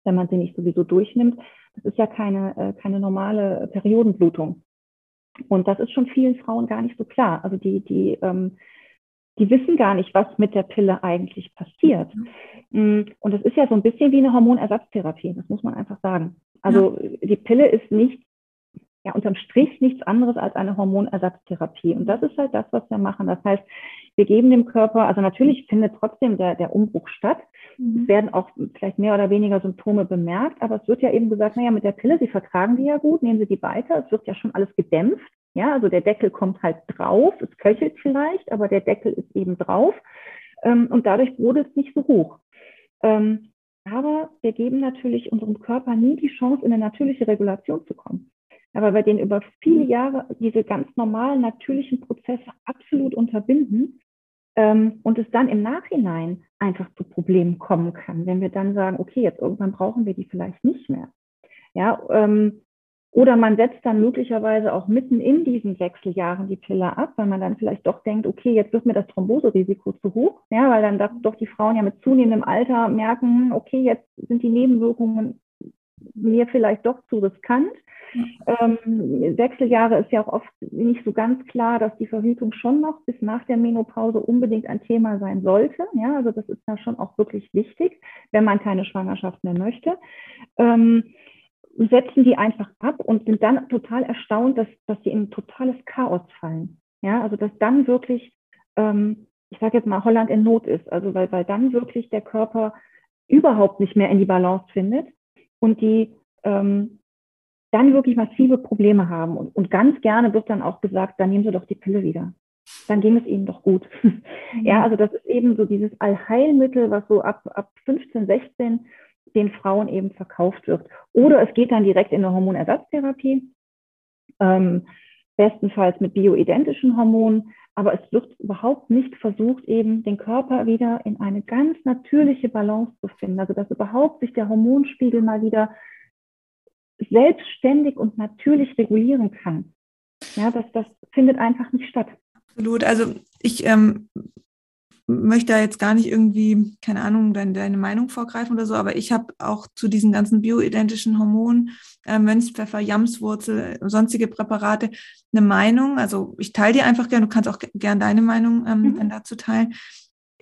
wenn man sie nicht sowieso durchnimmt, das ist ja keine, äh, keine normale Periodenblutung. Und das ist schon vielen Frauen gar nicht so klar. Also die, die, ähm, die wissen gar nicht, was mit der Pille eigentlich passiert. Mhm. Und es ist ja so ein bisschen wie eine Hormonersatztherapie, das muss man einfach sagen. Also ja. die Pille ist nicht, ja, unterm Strich nichts anderes als eine Hormonersatztherapie. Und das ist halt das, was wir machen. Das heißt, wir geben dem Körper, also natürlich findet trotzdem der, der Umbruch statt. Mhm. Es werden auch vielleicht mehr oder weniger Symptome bemerkt, aber es wird ja eben gesagt, naja, mit der Pille, Sie vertragen die ja gut, nehmen Sie die weiter. Es wird ja schon alles gedämpft. Ja, also der Deckel kommt halt drauf, es köchelt vielleicht, aber der Deckel ist eben drauf. Ähm, und dadurch brodelt es nicht so hoch. Ähm, aber wir geben natürlich unserem Körper nie die Chance, in eine natürliche Regulation zu kommen. Aber bei denen über viele Jahre diese ganz normalen, natürlichen Prozesse absolut unterbinden ähm, und es dann im Nachhinein einfach zu Problemen kommen kann, wenn wir dann sagen, okay, jetzt irgendwann brauchen wir die vielleicht nicht mehr. Ja, ähm, oder man setzt dann möglicherweise auch mitten in diesen Wechseljahren die Pille ab, weil man dann vielleicht doch denkt, okay, jetzt wird mir das Thromboserisiko zu hoch, ja, weil dann doch die Frauen ja mit zunehmendem Alter merken, okay, jetzt sind die Nebenwirkungen mir vielleicht doch zu riskant. Ähm, Wechseljahre ist ja auch oft nicht so ganz klar, dass die Verhütung schon noch bis nach der Menopause unbedingt ein Thema sein sollte. Ja, also das ist da schon auch wirklich wichtig, wenn man keine Schwangerschaft mehr möchte. Ähm, setzen die einfach ab und sind dann total erstaunt, dass, dass sie in totales Chaos fallen. Ja, also dass dann wirklich, ähm, ich sage jetzt mal, Holland in Not ist. Also weil, weil dann wirklich der Körper überhaupt nicht mehr in die Balance findet und die ähm, dann wirklich massive Probleme haben. Und, und ganz gerne wird dann auch gesagt, dann nehmen Sie doch die Pille wieder. Dann ging es Ihnen doch gut. ja, also das ist eben so dieses Allheilmittel, was so ab, ab 15, 16 den Frauen eben verkauft wird. Oder es geht dann direkt in eine Hormonersatztherapie, ähm, bestenfalls mit bioidentischen Hormonen, aber es wird überhaupt nicht versucht, eben den Körper wieder in eine ganz natürliche Balance zu finden. Also dass überhaupt sich der Hormonspiegel mal wieder selbstständig und natürlich regulieren kann. Ja, das, das findet einfach nicht statt. Absolut. Also ich ähm, möchte da jetzt gar nicht irgendwie, keine Ahnung, deine, deine Meinung vorgreifen oder so, aber ich habe auch zu diesen ganzen bioidentischen Hormonen, äh, Mönchspfeffer, Jamswurzel, sonstige Präparate eine Meinung. Also ich teile dir einfach gerne, du kannst auch gerne deine Meinung ähm, mhm. dazu teilen.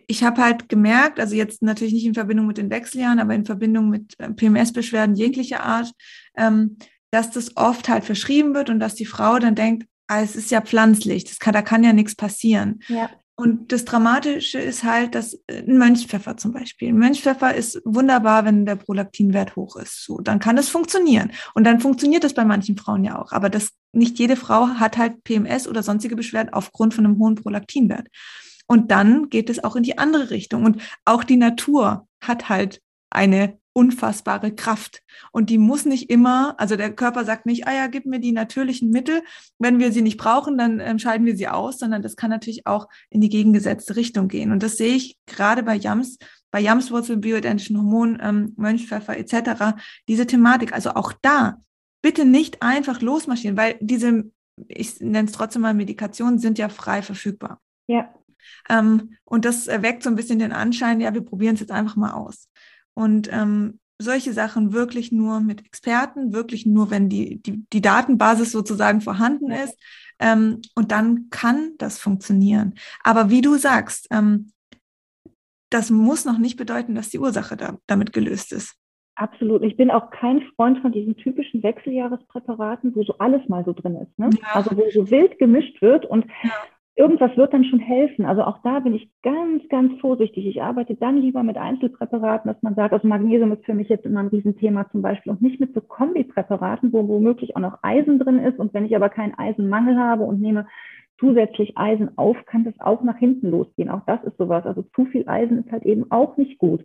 Ich habe halt gemerkt, also jetzt natürlich nicht in Verbindung mit den Wechseljahren, aber in Verbindung mit äh, PMS-Beschwerden jeglicher Art, ähm, dass das oft halt verschrieben wird und dass die Frau dann denkt, ah, es ist ja pflanzlich, das kann, da kann ja nichts passieren. Ja. Und das Dramatische ist halt, dass äh, ein Mönchspfeffer zum Beispiel. Ein Mönchspfeffer ist wunderbar, wenn der Prolaktinwert hoch ist. So, dann kann das funktionieren. Und dann funktioniert das bei manchen Frauen ja auch. Aber das, nicht jede Frau hat halt PMS oder sonstige Beschwerden aufgrund von einem hohen Prolaktinwert. Und dann geht es auch in die andere Richtung. Und auch die Natur hat halt eine unfassbare Kraft. Und die muss nicht immer, also der Körper sagt nicht, ah ja, gib mir die natürlichen Mittel. Wenn wir sie nicht brauchen, dann ähm, scheiden wir sie aus, sondern das kann natürlich auch in die gegengesetzte Richtung gehen. Und das sehe ich gerade bei Jams, bei Jamswurzeln, bioidentischen Hormonen, ähm, Mönchpfeffer etc. Diese Thematik. Also auch da bitte nicht einfach losmarschieren, weil diese, ich nenne es trotzdem mal Medikationen, sind ja frei verfügbar. Ja. Ähm, und das erweckt so ein bisschen den Anschein, ja, wir probieren es jetzt einfach mal aus. Und ähm, solche Sachen wirklich nur mit Experten, wirklich nur, wenn die, die, die Datenbasis sozusagen vorhanden ist. Ähm, und dann kann das funktionieren. Aber wie du sagst, ähm, das muss noch nicht bedeuten, dass die Ursache da, damit gelöst ist. Absolut. Ich bin auch kein Freund von diesen typischen Wechseljahrespräparaten, wo so alles mal so drin ist. Ne? Ja. Also wo so wild gemischt wird und ja. Irgendwas wird dann schon helfen. Also auch da bin ich ganz, ganz vorsichtig. Ich arbeite dann lieber mit Einzelpräparaten, dass man sagt, also Magnesium ist für mich jetzt immer ein Riesenthema zum Beispiel und nicht mit so Kombipräparaten, wo womöglich auch noch Eisen drin ist. Und wenn ich aber keinen Eisenmangel habe und nehme zusätzlich Eisen auf, kann das auch nach hinten losgehen. Auch das ist sowas. Also zu viel Eisen ist halt eben auch nicht gut.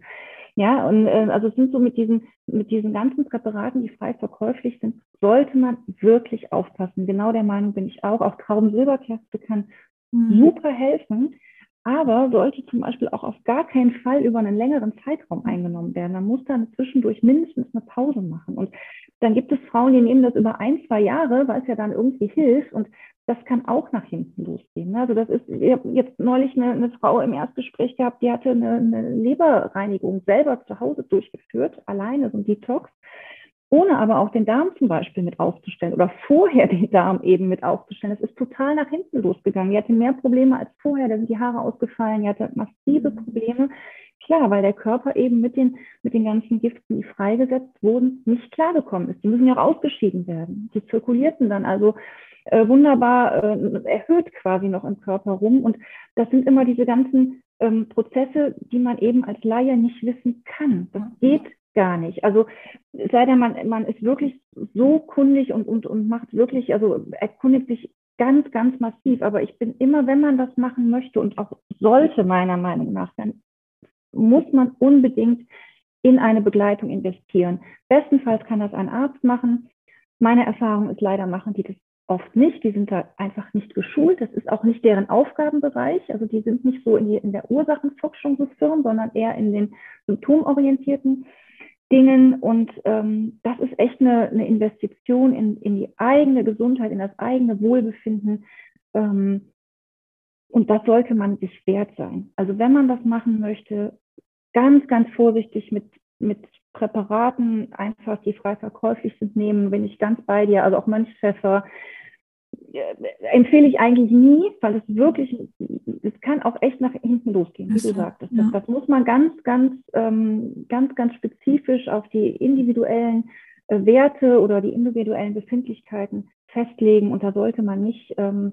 Ja, und äh, also es sind so mit diesen, mit diesen ganzen Präparaten, die frei verkäuflich sind, sollte man wirklich aufpassen. Genau der Meinung bin ich auch. Auch Traubensilberkerze kann mhm. super helfen, aber sollte zum Beispiel auch auf gar keinen Fall über einen längeren Zeitraum eingenommen werden. Man muss dann zwischendurch mindestens eine Pause machen. Und dann gibt es Frauen, die nehmen das über ein, zwei Jahre, weil es ja dann irgendwie hilft. Und das kann auch nach hinten losgehen. Also das ist, ich habe jetzt neulich eine, eine, Frau im Erstgespräch gehabt, die hatte eine, eine Leberreinigung selber zu Hause durchgeführt, alleine so ein Detox ohne aber auch den Darm zum Beispiel mit aufzustellen oder vorher den Darm eben mit aufzustellen. Das ist total nach hinten losgegangen. Die hatte mehr Probleme als vorher, da sind die Haare ausgefallen, die hatte massive mhm. Probleme. Klar, weil der Körper eben mit den, mit den ganzen Giften, die freigesetzt wurden, nicht klargekommen ist. Die müssen ja auch ausgeschieden werden. Die zirkulierten dann also äh, wunderbar äh, erhöht quasi noch im Körper rum. Und das sind immer diese ganzen ähm, Prozesse, die man eben als Laie nicht wissen kann. Das geht gar nicht. Also sei denn, man, man ist wirklich so kundig und, und, und macht wirklich, also erkundigt sich ganz, ganz massiv. Aber ich bin immer, wenn man das machen möchte und auch sollte meiner Meinung nach, dann muss man unbedingt in eine Begleitung investieren. Bestenfalls kann das ein Arzt machen. Meine Erfahrung ist leider, machen die das oft nicht. Die sind da einfach nicht geschult. Das ist auch nicht deren Aufgabenbereich. Also die sind nicht so in, die, in der Ursachenforschung so firm, sondern eher in den symptomorientierten Dingen. Und ähm, das ist echt eine, eine Investition in, in die eigene Gesundheit, in das eigene Wohlbefinden. Ähm, und das sollte man sich wert sein. Also wenn man das machen möchte, ganz, ganz vorsichtig mit, mit Präparaten, einfach die frei verkäuflich sind, nehmen, bin ich ganz bei dir. Also auch Mönchspfeffer, äh, empfehle ich eigentlich nie, weil es wirklich, es kann auch echt nach hinten losgehen, wie du sagtest. Das, das muss man ganz, ganz, ähm, ganz, ganz spezifisch auf die individuellen äh, Werte oder die individuellen Befindlichkeiten festlegen und da sollte man nicht ähm,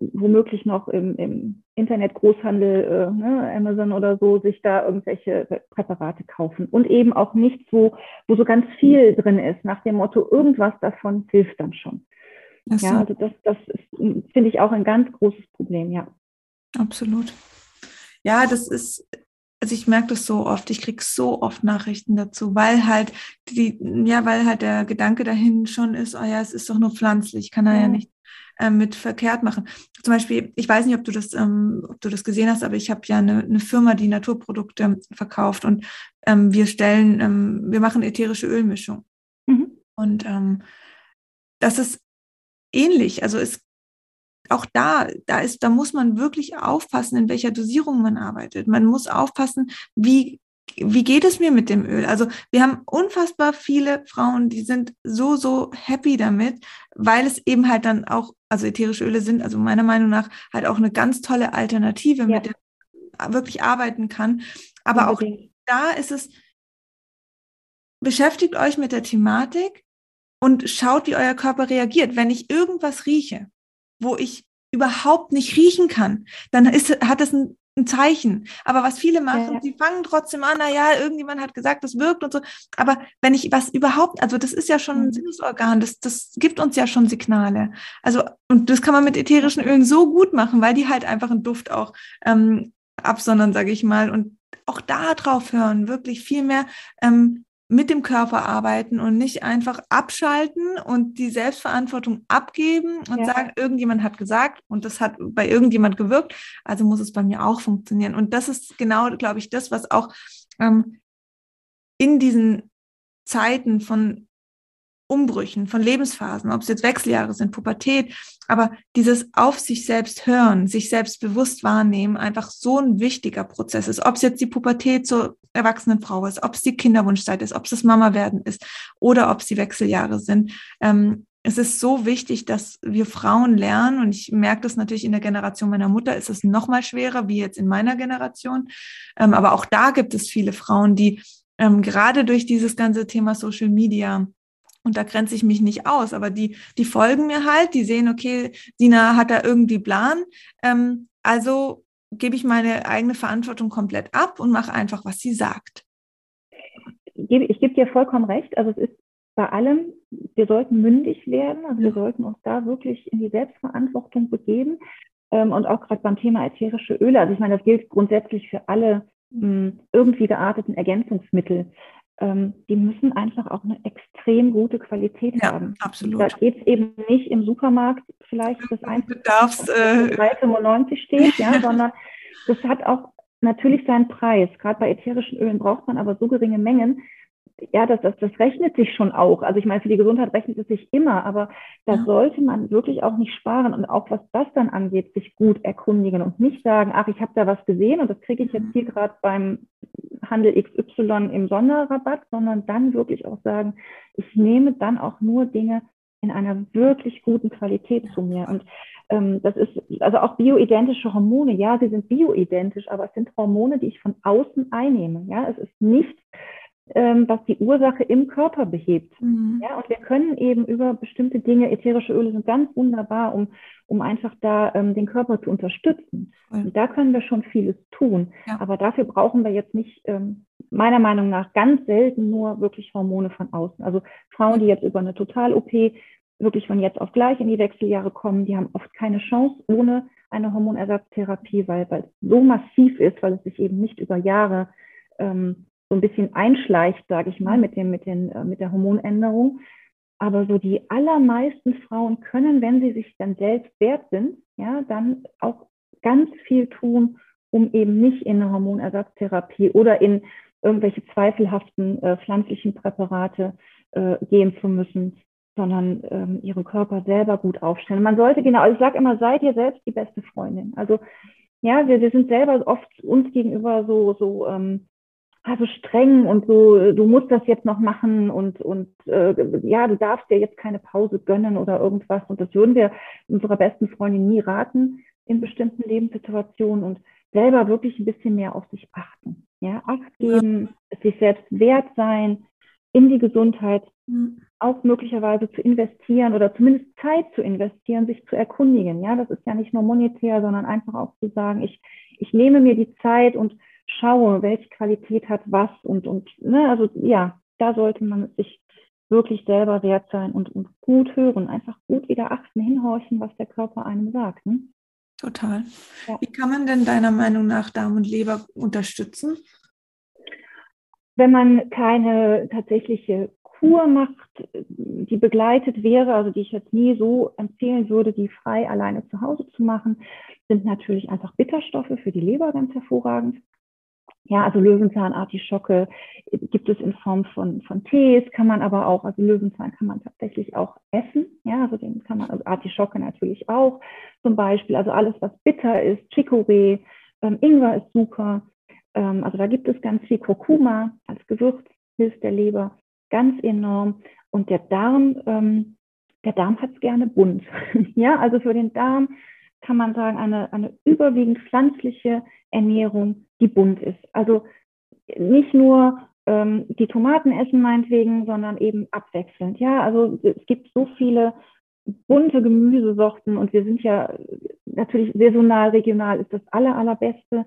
womöglich noch im, im Internet-Großhandel, äh, ne, Amazon oder so, sich da irgendwelche Präparate kaufen. Und eben auch nicht so, wo so ganz viel drin ist, nach dem Motto, irgendwas davon hilft dann schon. So. Ja, also das, das finde ich auch ein ganz großes Problem, ja. Absolut. Ja, das ist, also ich merke das so oft, ich kriege so oft Nachrichten dazu, weil halt die, ja, weil halt der Gedanke dahin schon ist, oh ja, es ist doch nur pflanzlich, kann er ja, ja nicht äh, mit verkehrt machen. Zum Beispiel, ich weiß nicht, ob du das, ähm, ob du das gesehen hast, aber ich habe ja eine, eine, Firma, die Naturprodukte verkauft und ähm, wir stellen, ähm, wir machen ätherische Ölmischung. Mhm. Und ähm, das ist ähnlich. Also es auch da, da ist, da muss man wirklich aufpassen, in welcher Dosierung man arbeitet. Man muss aufpassen, wie, wie geht es mir mit dem Öl? Also wir haben unfassbar viele Frauen, die sind so, so happy damit, weil es eben halt dann auch, also ätherische Öle sind, also meiner Meinung nach halt auch eine ganz tolle Alternative, ja. mit der man wirklich arbeiten kann. Aber Unbedingt. auch da ist es, beschäftigt euch mit der Thematik, und schaut, wie euer Körper reagiert. Wenn ich irgendwas rieche, wo ich überhaupt nicht riechen kann, dann ist, hat es ein, ein Zeichen. Aber was viele machen, ja. sie fangen trotzdem an, na ja, irgendjemand hat gesagt, das wirkt und so. Aber wenn ich was überhaupt, also das ist ja schon ein mhm. Sinnesorgan, das, das gibt uns ja schon Signale. Also, und das kann man mit ätherischen Ölen so gut machen, weil die halt einfach einen Duft auch ähm, absondern, sage ich mal. Und auch da drauf hören, wirklich viel mehr ähm, mit dem Körper arbeiten und nicht einfach abschalten und die Selbstverantwortung abgeben und ja. sagen, irgendjemand hat gesagt und das hat bei irgendjemand gewirkt, also muss es bei mir auch funktionieren. Und das ist genau, glaube ich, das, was auch ähm, in diesen Zeiten von Umbrüchen, von Lebensphasen, ob es jetzt Wechseljahre sind, Pubertät, aber dieses auf sich selbst hören, sich selbst bewusst wahrnehmen, einfach so ein wichtiger Prozess ist. Ob es jetzt die Pubertät zur erwachsenen Frau ist, ob es die Kinderwunschzeit ist, ob es das Mama werden ist oder ob es die Wechseljahre sind. Ähm, es ist so wichtig, dass wir Frauen lernen, und ich merke das natürlich in der Generation meiner Mutter, ist es noch mal schwerer, wie jetzt in meiner Generation. Ähm, aber auch da gibt es viele Frauen, die ähm, gerade durch dieses ganze Thema Social Media Und da grenze ich mich nicht aus, aber die, die folgen mir halt, die sehen, okay, Sina hat da irgendwie Plan. Ähm, also gebe ich meine eigene Verantwortung komplett ab und mache einfach, was sie sagt. Ich gebe dir vollkommen recht. Also es ist bei allem, wir sollten mündig werden, also wir sollten uns da wirklich in die Selbstverantwortung begeben. Ähm, und auch gerade beim Thema ätherische Öle, also ich meine, das gilt grundsätzlich für alle mh, irgendwie gearteten Ergänzungsmittel. Ähm, die müssen einfach auch eine extrem gute Qualität ja, haben. Absolut. Da geht es eben nicht im Supermarkt vielleicht das einzige, was äh, 3,95 steht, ja, sondern das hat auch natürlich seinen Preis. Gerade bei ätherischen Ölen braucht man aber so geringe Mengen, ja, das, das, das rechnet sich schon auch. Also ich meine, für die Gesundheit rechnet es sich immer, aber da ja. sollte man wirklich auch nicht sparen und auch was das dann angeht, sich gut erkundigen und nicht sagen, ach, ich habe da was gesehen und das kriege ich jetzt hier gerade beim Handel XY im Sonderrabatt, sondern dann wirklich auch sagen, ich nehme dann auch nur Dinge in einer wirklich guten Qualität zu mir. Und ähm, das ist also auch bioidentische Hormone. Ja, sie sind bioidentisch, aber es sind Hormone, die ich von außen einnehme. Ja, es ist nicht ähm, was die Ursache im Körper behebt. Mhm. Ja, und wir können eben über bestimmte Dinge, ätherische Öle sind ganz wunderbar, um, um einfach da ähm, den Körper zu unterstützen. Und da können wir schon vieles tun. Ja. Aber dafür brauchen wir jetzt nicht, ähm, meiner Meinung nach, ganz selten nur wirklich Hormone von außen. Also Frauen, die jetzt über eine Total-OP wirklich von jetzt auf gleich in die Wechseljahre kommen, die haben oft keine Chance ohne eine Hormonersatztherapie, weil, weil es so massiv ist, weil es sich eben nicht über Jahre ähm, so ein bisschen einschleicht, sage ich mal, mit, dem, mit, den, äh, mit der Hormonänderung. Aber so die allermeisten Frauen können, wenn sie sich dann selbst wert sind, ja, dann auch ganz viel tun, um eben nicht in eine Hormonersatztherapie oder in irgendwelche zweifelhaften äh, pflanzlichen Präparate äh, gehen zu müssen, sondern ähm, ihren Körper selber gut aufstellen. Man sollte genau, also ich sage immer, seid ihr selbst die beste Freundin. Also ja, wir, wir sind selber oft uns gegenüber so, so ähm, also streng und so, du musst das jetzt noch machen und, und äh, ja, du darfst dir jetzt keine Pause gönnen oder irgendwas. Und das würden wir unserer besten Freundin nie raten in bestimmten Lebenssituationen und selber wirklich ein bisschen mehr auf sich achten. Ja, Acht geben, ja. sich selbst wert sein, in die Gesundheit mhm. auch möglicherweise zu investieren oder zumindest Zeit zu investieren, sich zu erkundigen. Ja, das ist ja nicht nur monetär, sondern einfach auch zu sagen, ich, ich nehme mir die Zeit und schaue, welche Qualität hat was und, und ne, also ja, da sollte man sich wirklich selber wert sein und, und gut hören, einfach gut wieder achten, hinhorchen, was der Körper einem sagt. Ne? Total. Ja. Wie kann man denn deiner Meinung nach Darm und Leber unterstützen? Wenn man keine tatsächliche Kur macht, die begleitet wäre, also die ich jetzt nie so empfehlen würde, die frei alleine zu Hause zu machen, sind natürlich einfach Bitterstoffe für die Leber ganz hervorragend. Ja, also Löwenzahn, Artischocke gibt es in Form von, von Tees, kann man aber auch, also Löwenzahn kann man tatsächlich auch essen. Ja, also den kann man, also Artischocke natürlich auch zum Beispiel. Also alles, was bitter ist, Chicorée, ähm, Ingwer ist super. Ähm, also da gibt es ganz viel Kurkuma als Gewürz, hilft der Leber ganz enorm. Und der Darm, ähm, der Darm hat es gerne bunt. ja, also für den Darm kann man sagen, eine, eine überwiegend pflanzliche Ernährung, die bunt ist. Also nicht nur ähm, die Tomaten essen meinetwegen, sondern eben abwechselnd. Ja, also es gibt so viele bunte Gemüsesorten und wir sind ja natürlich saisonal, regional ist das aller, allerbeste.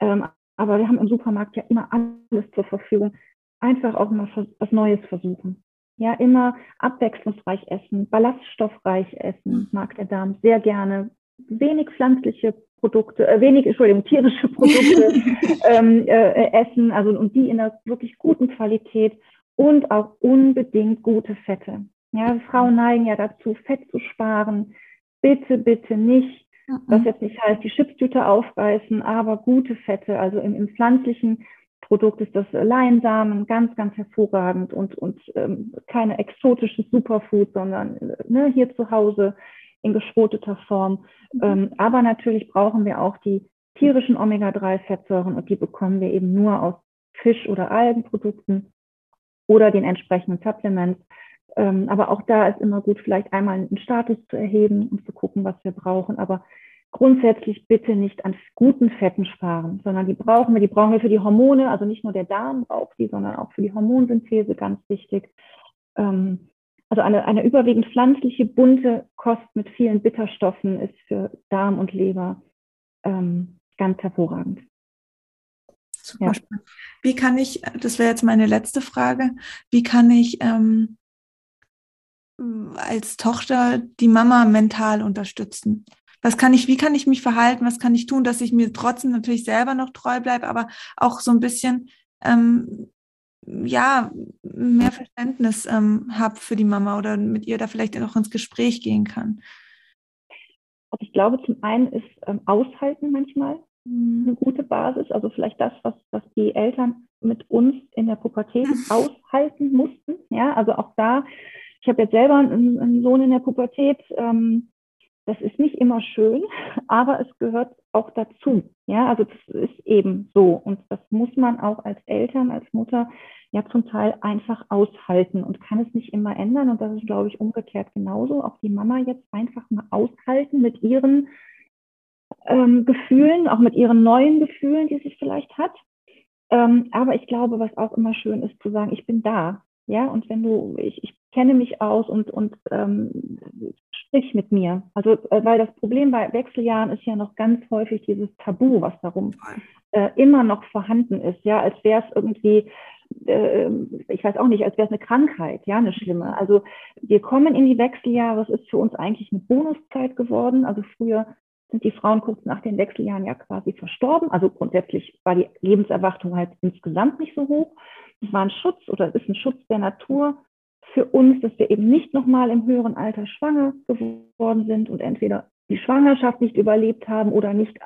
Ähm, aber wir haben im Supermarkt ja immer alles zur Verfügung. Einfach auch mal was Neues versuchen. Ja, immer abwechslungsreich essen, ballaststoffreich essen, mag der Darm sehr gerne. Wenig pflanzliche Produkte, äh, wenig, Entschuldigung, tierische Produkte ähm, äh, essen, also und die in einer wirklich guten Qualität und auch unbedingt gute Fette. Ja, Frauen neigen ja dazu, Fett zu sparen. Bitte, bitte nicht, was jetzt nicht heißt, die Chipstüte aufreißen, aber gute Fette, also im, im pflanzlichen Produkt ist das Leinsamen ganz, ganz hervorragend und, und ähm, keine exotisches Superfood, sondern ne, hier zu Hause in geschroteter Form. Mhm. Ähm, aber natürlich brauchen wir auch die tierischen Omega-3-Fettsäuren und die bekommen wir eben nur aus Fisch- oder Algenprodukten oder den entsprechenden Supplements. Ähm, aber auch da ist immer gut, vielleicht einmal einen Status zu erheben und zu gucken, was wir brauchen. Aber grundsätzlich bitte nicht an guten Fetten sparen, sondern die brauchen wir, die brauchen wir für die Hormone, also nicht nur der Darm braucht die, sondern auch für die Hormonsynthese ganz wichtig. Ähm, also eine, eine überwiegend pflanzliche, bunte Kost mit vielen Bitterstoffen ist für Darm und Leber ähm, ganz hervorragend. Super ja. spannend. Wie kann ich, das wäre jetzt meine letzte Frage, wie kann ich ähm, als Tochter die Mama mental unterstützen? Was kann ich, wie kann ich mich verhalten? Was kann ich tun, dass ich mir trotzdem natürlich selber noch treu bleibe, aber auch so ein bisschen ähm, ja, mehr Verständnis ähm, habe für die Mama oder mit ihr da vielleicht auch ins Gespräch gehen kann? Also ich glaube, zum einen ist ähm, Aushalten manchmal mhm. eine gute Basis. Also vielleicht das, was, was die Eltern mit uns in der Pubertät aushalten mussten. Ja, also auch da, ich habe jetzt selber einen, einen, Sohn in der Pubertät. Ähm, das ist nicht immer schön, aber es gehört auch dazu. Ja, also das ist eben so. Und das muss man auch als Eltern, als Mutter ja zum Teil einfach aushalten und kann es nicht immer ändern. Und das ist, glaube ich, umgekehrt genauso. Auch die Mama jetzt einfach mal aushalten mit ihren ähm, Gefühlen, auch mit ihren neuen Gefühlen, die sie vielleicht hat. Ähm, aber ich glaube, was auch immer schön ist, zu sagen, ich bin da. Ja, und wenn du, ich, ich kenne mich aus und, und ähm, sprich mit mir. Also, äh, weil das Problem bei Wechseljahren ist ja noch ganz häufig dieses Tabu, was darum äh, immer noch vorhanden ist, ja, als wäre es irgendwie, äh, ich weiß auch nicht, als wäre es eine Krankheit, ja, eine schlimme. Also wir kommen in die Wechseljahre, es ist für uns eigentlich eine Bonuszeit geworden. Also früher sind die Frauen kurz nach den Wechseljahren ja quasi verstorben. Also grundsätzlich war die Lebenserwartung halt insgesamt nicht so hoch. Es war ein Schutz oder es ist ein Schutz der Natur für uns, dass wir eben nicht nochmal im höheren Alter schwanger geworden sind und entweder die Schwangerschaft nicht überlebt haben oder nicht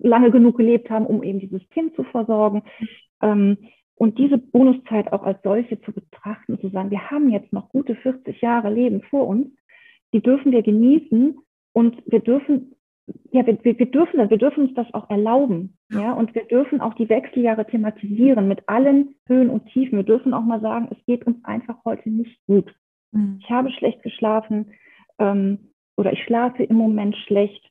lange genug gelebt haben, um eben dieses Kind zu versorgen. Ähm, und diese Bonuszeit auch als solche zu betrachten zu sagen, wir haben jetzt noch gute 40 Jahre Leben vor uns, die dürfen wir genießen und wir dürfen ja, wir, wir, dürfen das, wir dürfen uns das auch erlauben, ja, und wir dürfen auch die Wechseljahre thematisieren mit allen Höhen und Tiefen. Wir dürfen auch mal sagen, es geht uns einfach heute nicht gut. Mhm. Ich habe schlecht geschlafen ähm, oder ich schlafe im Moment schlecht.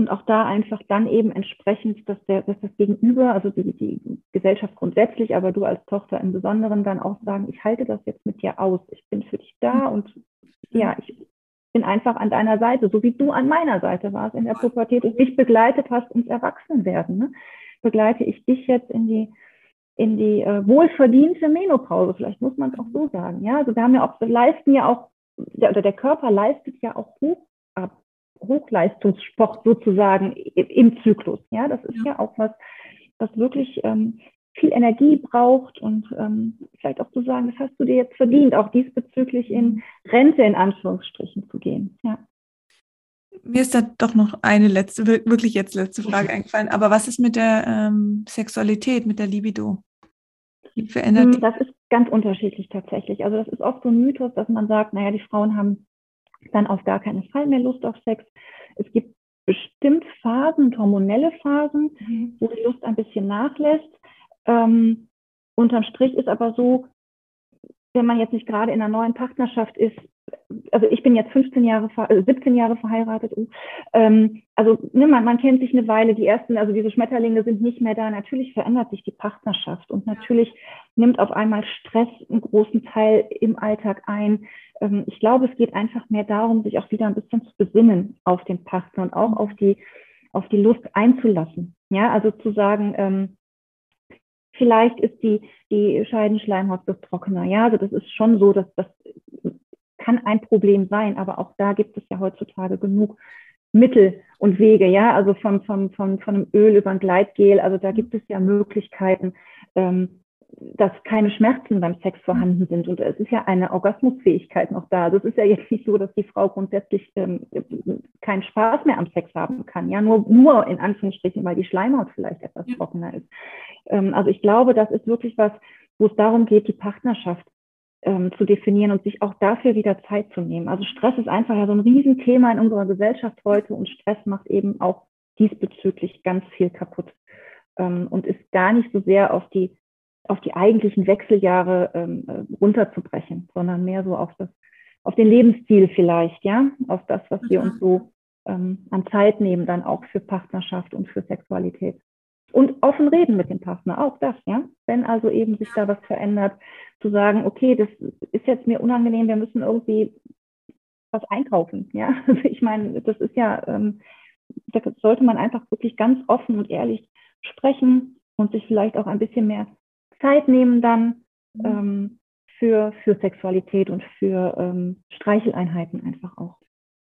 Und auch da einfach dann eben entsprechend, dass, der, dass das Gegenüber, also die, die Gesellschaft grundsätzlich, aber du als Tochter im Besonderen dann auch sagen, ich halte das jetzt mit dir aus, ich bin für dich da und ja, ich, bin einfach an deiner Seite, so wie du an meiner Seite warst in der Pubertät und mich begleitet hast ins Erwachsenwerden. Ne? Begleite ich dich jetzt in die in die äh, wohlverdiente Menopause, vielleicht muss man es auch so sagen. Ja, also wir haben ja auch, wir leisten ja auch, der, oder der Körper leistet ja auch Hoch, ab, Hochleistungssport sozusagen im Zyklus. Ja, das ist ja, ja auch was, was wirklich ähm, viel Energie braucht und ähm, vielleicht auch zu sagen, das hast du dir jetzt verdient, auch diesbezüglich in Rente in Anführungsstrichen zu gehen. Ja. Mir ist da doch noch eine letzte, wirklich jetzt letzte Frage eingefallen. Aber was ist mit der ähm, Sexualität, mit der Libido? Wie verändert hm, Das ist ganz unterschiedlich tatsächlich. Also das ist oft so ein Mythos, dass man sagt, naja, die Frauen haben dann auf gar keinen Fall mehr Lust auf Sex. Es gibt bestimmt Phasen, hormonelle Phasen, mhm. wo die Lust ein bisschen nachlässt. Ähm, unterm Strich ist aber so, wenn man jetzt nicht gerade in einer neuen Partnerschaft ist, also ich bin jetzt 15 Jahre, 17 äh, Jahre verheiratet. Ähm, also ne, man, man kennt sich eine Weile. Die ersten, also diese Schmetterlinge sind nicht mehr da. Natürlich verändert sich die Partnerschaft und natürlich nimmt auf einmal Stress einen großen Teil im Alltag ein. Ähm, ich glaube, es geht einfach mehr darum, sich auch wieder ein bisschen zu besinnen auf den Partner und auch auf die auf die Lust einzulassen. Ja, also zu sagen, ähm, Vielleicht ist die, die Scheidenschleimhaut trockener. Ja, also das ist schon so, dass das kann ein Problem sein, aber auch da gibt es ja heutzutage genug Mittel und Wege, ja, also von, von, von, von einem Öl über ein Gleitgel, also da gibt es ja Möglichkeiten, ähm, dass keine Schmerzen beim Sex vorhanden sind. Und es ist ja eine Orgasmusfähigkeit noch da. Also es ist ja jetzt nicht so, dass die Frau grundsätzlich ähm, keinen Spaß mehr am Sex haben kann. Ja, nur, nur in Anführungsstrichen, weil die Schleimhaut vielleicht etwas trockener ist. Ähm, also ich glaube, das ist wirklich was, wo es darum geht, die Partnerschaft ähm, zu definieren und sich auch dafür wieder Zeit zu nehmen. Also Stress ist einfach ja so ein Riesenthema in unserer Gesellschaft heute und Stress macht eben auch diesbezüglich ganz viel kaputt ähm, und ist gar nicht so sehr auf die auf die eigentlichen Wechseljahre ähm, äh, runterzubrechen, sondern mehr so auf das, auf den Lebensstil vielleicht, ja, auf das, was wir uns so ähm, an Zeit nehmen, dann auch für Partnerschaft und für Sexualität. Und offen reden mit dem Partner, auch das, ja. Wenn also eben sich da was verändert, zu sagen, okay, das ist jetzt mir unangenehm, wir müssen irgendwie was einkaufen, ja. Also ich meine, das ist ja, ähm, da sollte man einfach wirklich ganz offen und ehrlich sprechen und sich vielleicht auch ein bisschen mehr Zeit nehmen dann mhm. ähm, für, für Sexualität und für ähm, Streicheleinheiten einfach auch.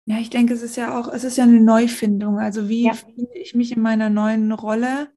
Ja, ich denke, es ist ja auch, es ist ja eine Neufindung. Also wie ja. finde ich mich in meiner neuen Rolle?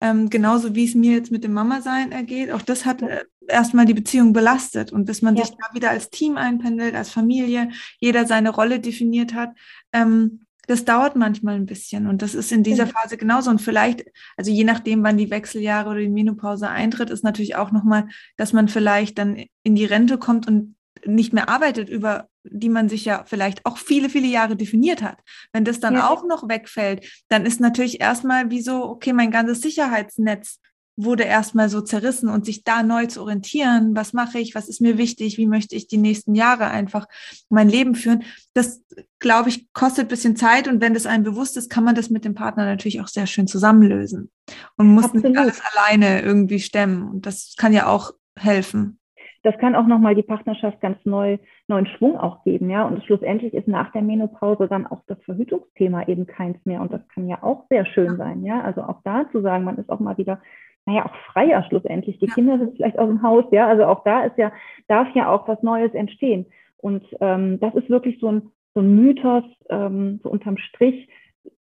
Ähm, genauso wie es mir jetzt mit dem Mama-Sein ergeht. Auch das hat äh, erstmal die Beziehung belastet. Und bis man ja. sich da wieder als Team einpendelt, als Familie, jeder seine Rolle definiert hat, ähm, das dauert manchmal ein bisschen. Und das ist in dieser Phase genauso. Und vielleicht, also je nachdem, wann die Wechseljahre oder die Menopause eintritt, ist natürlich auch nochmal, dass man vielleicht dann in die Rente kommt und nicht mehr arbeitet, über die man sich ja vielleicht auch viele, viele Jahre definiert hat. Wenn das dann ja. auch noch wegfällt, dann ist natürlich erstmal wie so, okay, mein ganzes Sicherheitsnetz wurde erstmal so zerrissen und sich da neu zu orientieren, was mache ich, was ist mir wichtig, wie möchte ich die nächsten Jahre einfach mein Leben führen, das, glaube ich, kostet ein bisschen Zeit und wenn das einem bewusst ist, kann man das mit dem Partner natürlich auch sehr schön zusammenlösen und muss Absolut. nicht alles alleine irgendwie stemmen und das kann ja auch helfen. Das kann auch nochmal die Partnerschaft ganz neu, neuen Schwung auch geben, ja. Und schlussendlich ist nach der Menopause dann auch das Verhütungsthema eben keins mehr. Und das kann ja auch sehr schön sein, ja. Also auch da zu sagen, man ist auch mal wieder naja, auch freier schlussendlich. Die Kinder sind vielleicht aus dem Haus, ja, also auch da ist ja, darf ja auch was Neues entstehen. Und ähm, das ist wirklich so ein, so ein Mythos, ähm, so unterm Strich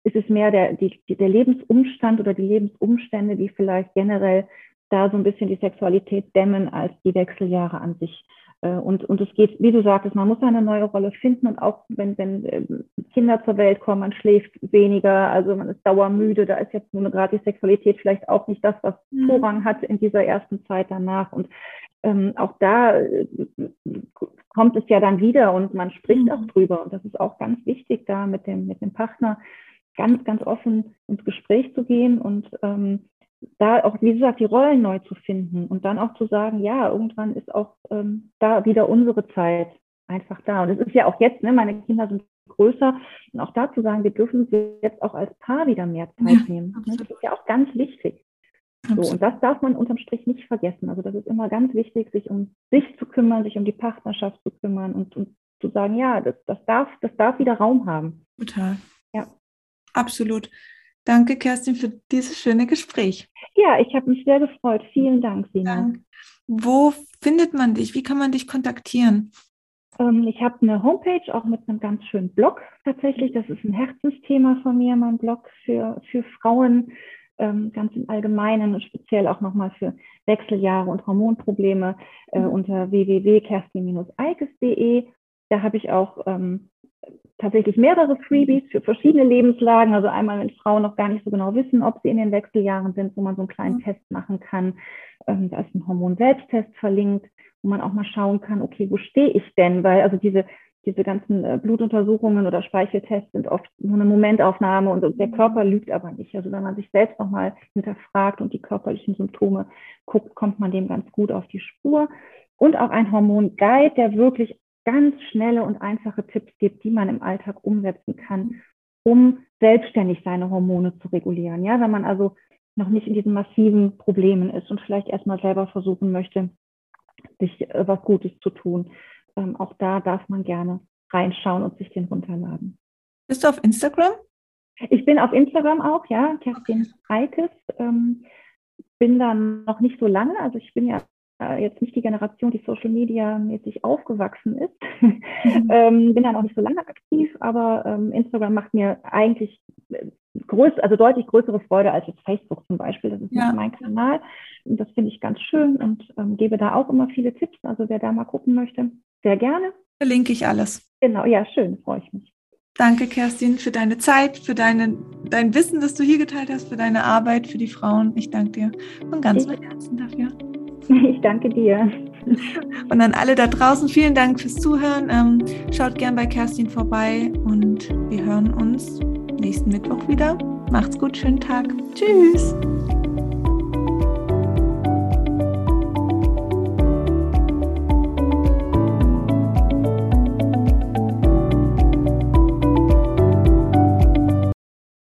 ist es mehr der, die, der Lebensumstand oder die Lebensumstände, die vielleicht generell da so ein bisschen die Sexualität dämmen als die Wechseljahre an sich. Äh, und, und es geht, wie du sagtest, man muss eine neue Rolle finden und auch wenn, wenn ähm, Kinder zur Welt kommen, man schläft weniger, also man ist dauermüde, da ist jetzt nun gerade die Sexualität vielleicht auch nicht das, was mhm. Vorrang hat in dieser ersten Zeit danach. Und ähm, auch da äh, kommt es ja dann wieder und man spricht mhm. auch drüber. Und das ist auch ganz wichtig, da mit dem, mit dem Partner ganz, ganz offen ins Gespräch zu gehen und ähm, da auch, wie gesagt, die Rollen neu zu finden und dann auch zu sagen, ja, irgendwann ist auch ähm, da wieder unsere Zeit einfach da. Und es ist ja auch jetzt, ne, meine Kinder sind größer und auch da zu sagen, wir dürfen jetzt auch als Paar wieder mehr Zeit ja, nehmen. Absolut. Das ist ja auch ganz wichtig. So, und das darf man unterm Strich nicht vergessen. Also das ist immer ganz wichtig, sich um sich zu kümmern, sich um die Partnerschaft zu kümmern und, und zu sagen, ja, das, das, darf, das darf wieder Raum haben. Total. Ja. Absolut. Danke, Kerstin, für dieses schöne Gespräch. Ja, ich habe mich sehr gefreut. Vielen Dank, Sina. Wo findet man dich? Wie kann man dich kontaktieren? Ähm, ich habe eine Homepage, auch mit einem ganz schönen Blog tatsächlich. Das ist ein Herzensthema von mir, mein Blog für, für Frauen, ähm, ganz im Allgemeinen und speziell auch nochmal für Wechseljahre und Hormonprobleme äh, mhm. unter www.kerstin-eikes.de. Da habe ich auch ähm, tatsächlich mehrere Freebies für verschiedene Lebenslagen. Also einmal, wenn Frauen noch gar nicht so genau wissen, ob sie in den Wechseljahren sind, wo man so einen kleinen mhm. Test machen kann. Ähm, da ist ein Hormon-Selbsttest verlinkt, wo man auch mal schauen kann, okay, wo stehe ich denn? Weil also diese, diese ganzen äh, Blutuntersuchungen oder Speicheltests sind oft nur eine Momentaufnahme und der mhm. Körper lügt aber nicht. Also wenn man sich selbst nochmal hinterfragt und die körperlichen Symptome guckt, kommt man dem ganz gut auf die Spur. Und auch ein Hormon-Guide, der wirklich ganz schnelle und einfache Tipps gibt, die man im Alltag umsetzen kann, um selbstständig seine Hormone zu regulieren. Ja, wenn man also noch nicht in diesen massiven Problemen ist und vielleicht erstmal selber versuchen möchte, sich äh, was Gutes zu tun. Ähm, auch da darf man gerne reinschauen und sich den runterladen. Bist du auf Instagram? Ich bin auf Instagram auch, ja, Kerstin Reikes. Ähm, bin dann noch nicht so lange, also ich bin ja äh, jetzt nicht die Generation, die Social Media mäßig aufgewachsen ist. Mhm. ähm, bin ja noch nicht so lange aktiv, aber ähm, Instagram macht mir eigentlich äh, größ, also deutlich größere Freude als jetzt Facebook zum Beispiel. Das ist ja. mein Kanal. Und das finde ich ganz schön und ähm, gebe da auch immer viele Tipps. Also wer da mal gucken möchte, sehr gerne. Verlinke ich alles. Genau, ja, schön, freue ich mich. Danke, Kerstin, für deine Zeit, für deine, dein Wissen, das du hier geteilt hast, für deine Arbeit, für die Frauen. Ich danke dir von ganzem Herzen dafür. Ich danke dir. Und an alle da draußen, vielen Dank fürs Zuhören. Ähm, schaut gern bei Kerstin vorbei und wir hören uns nächsten Mittwoch wieder. Macht's gut, schönen Tag. Tschüss.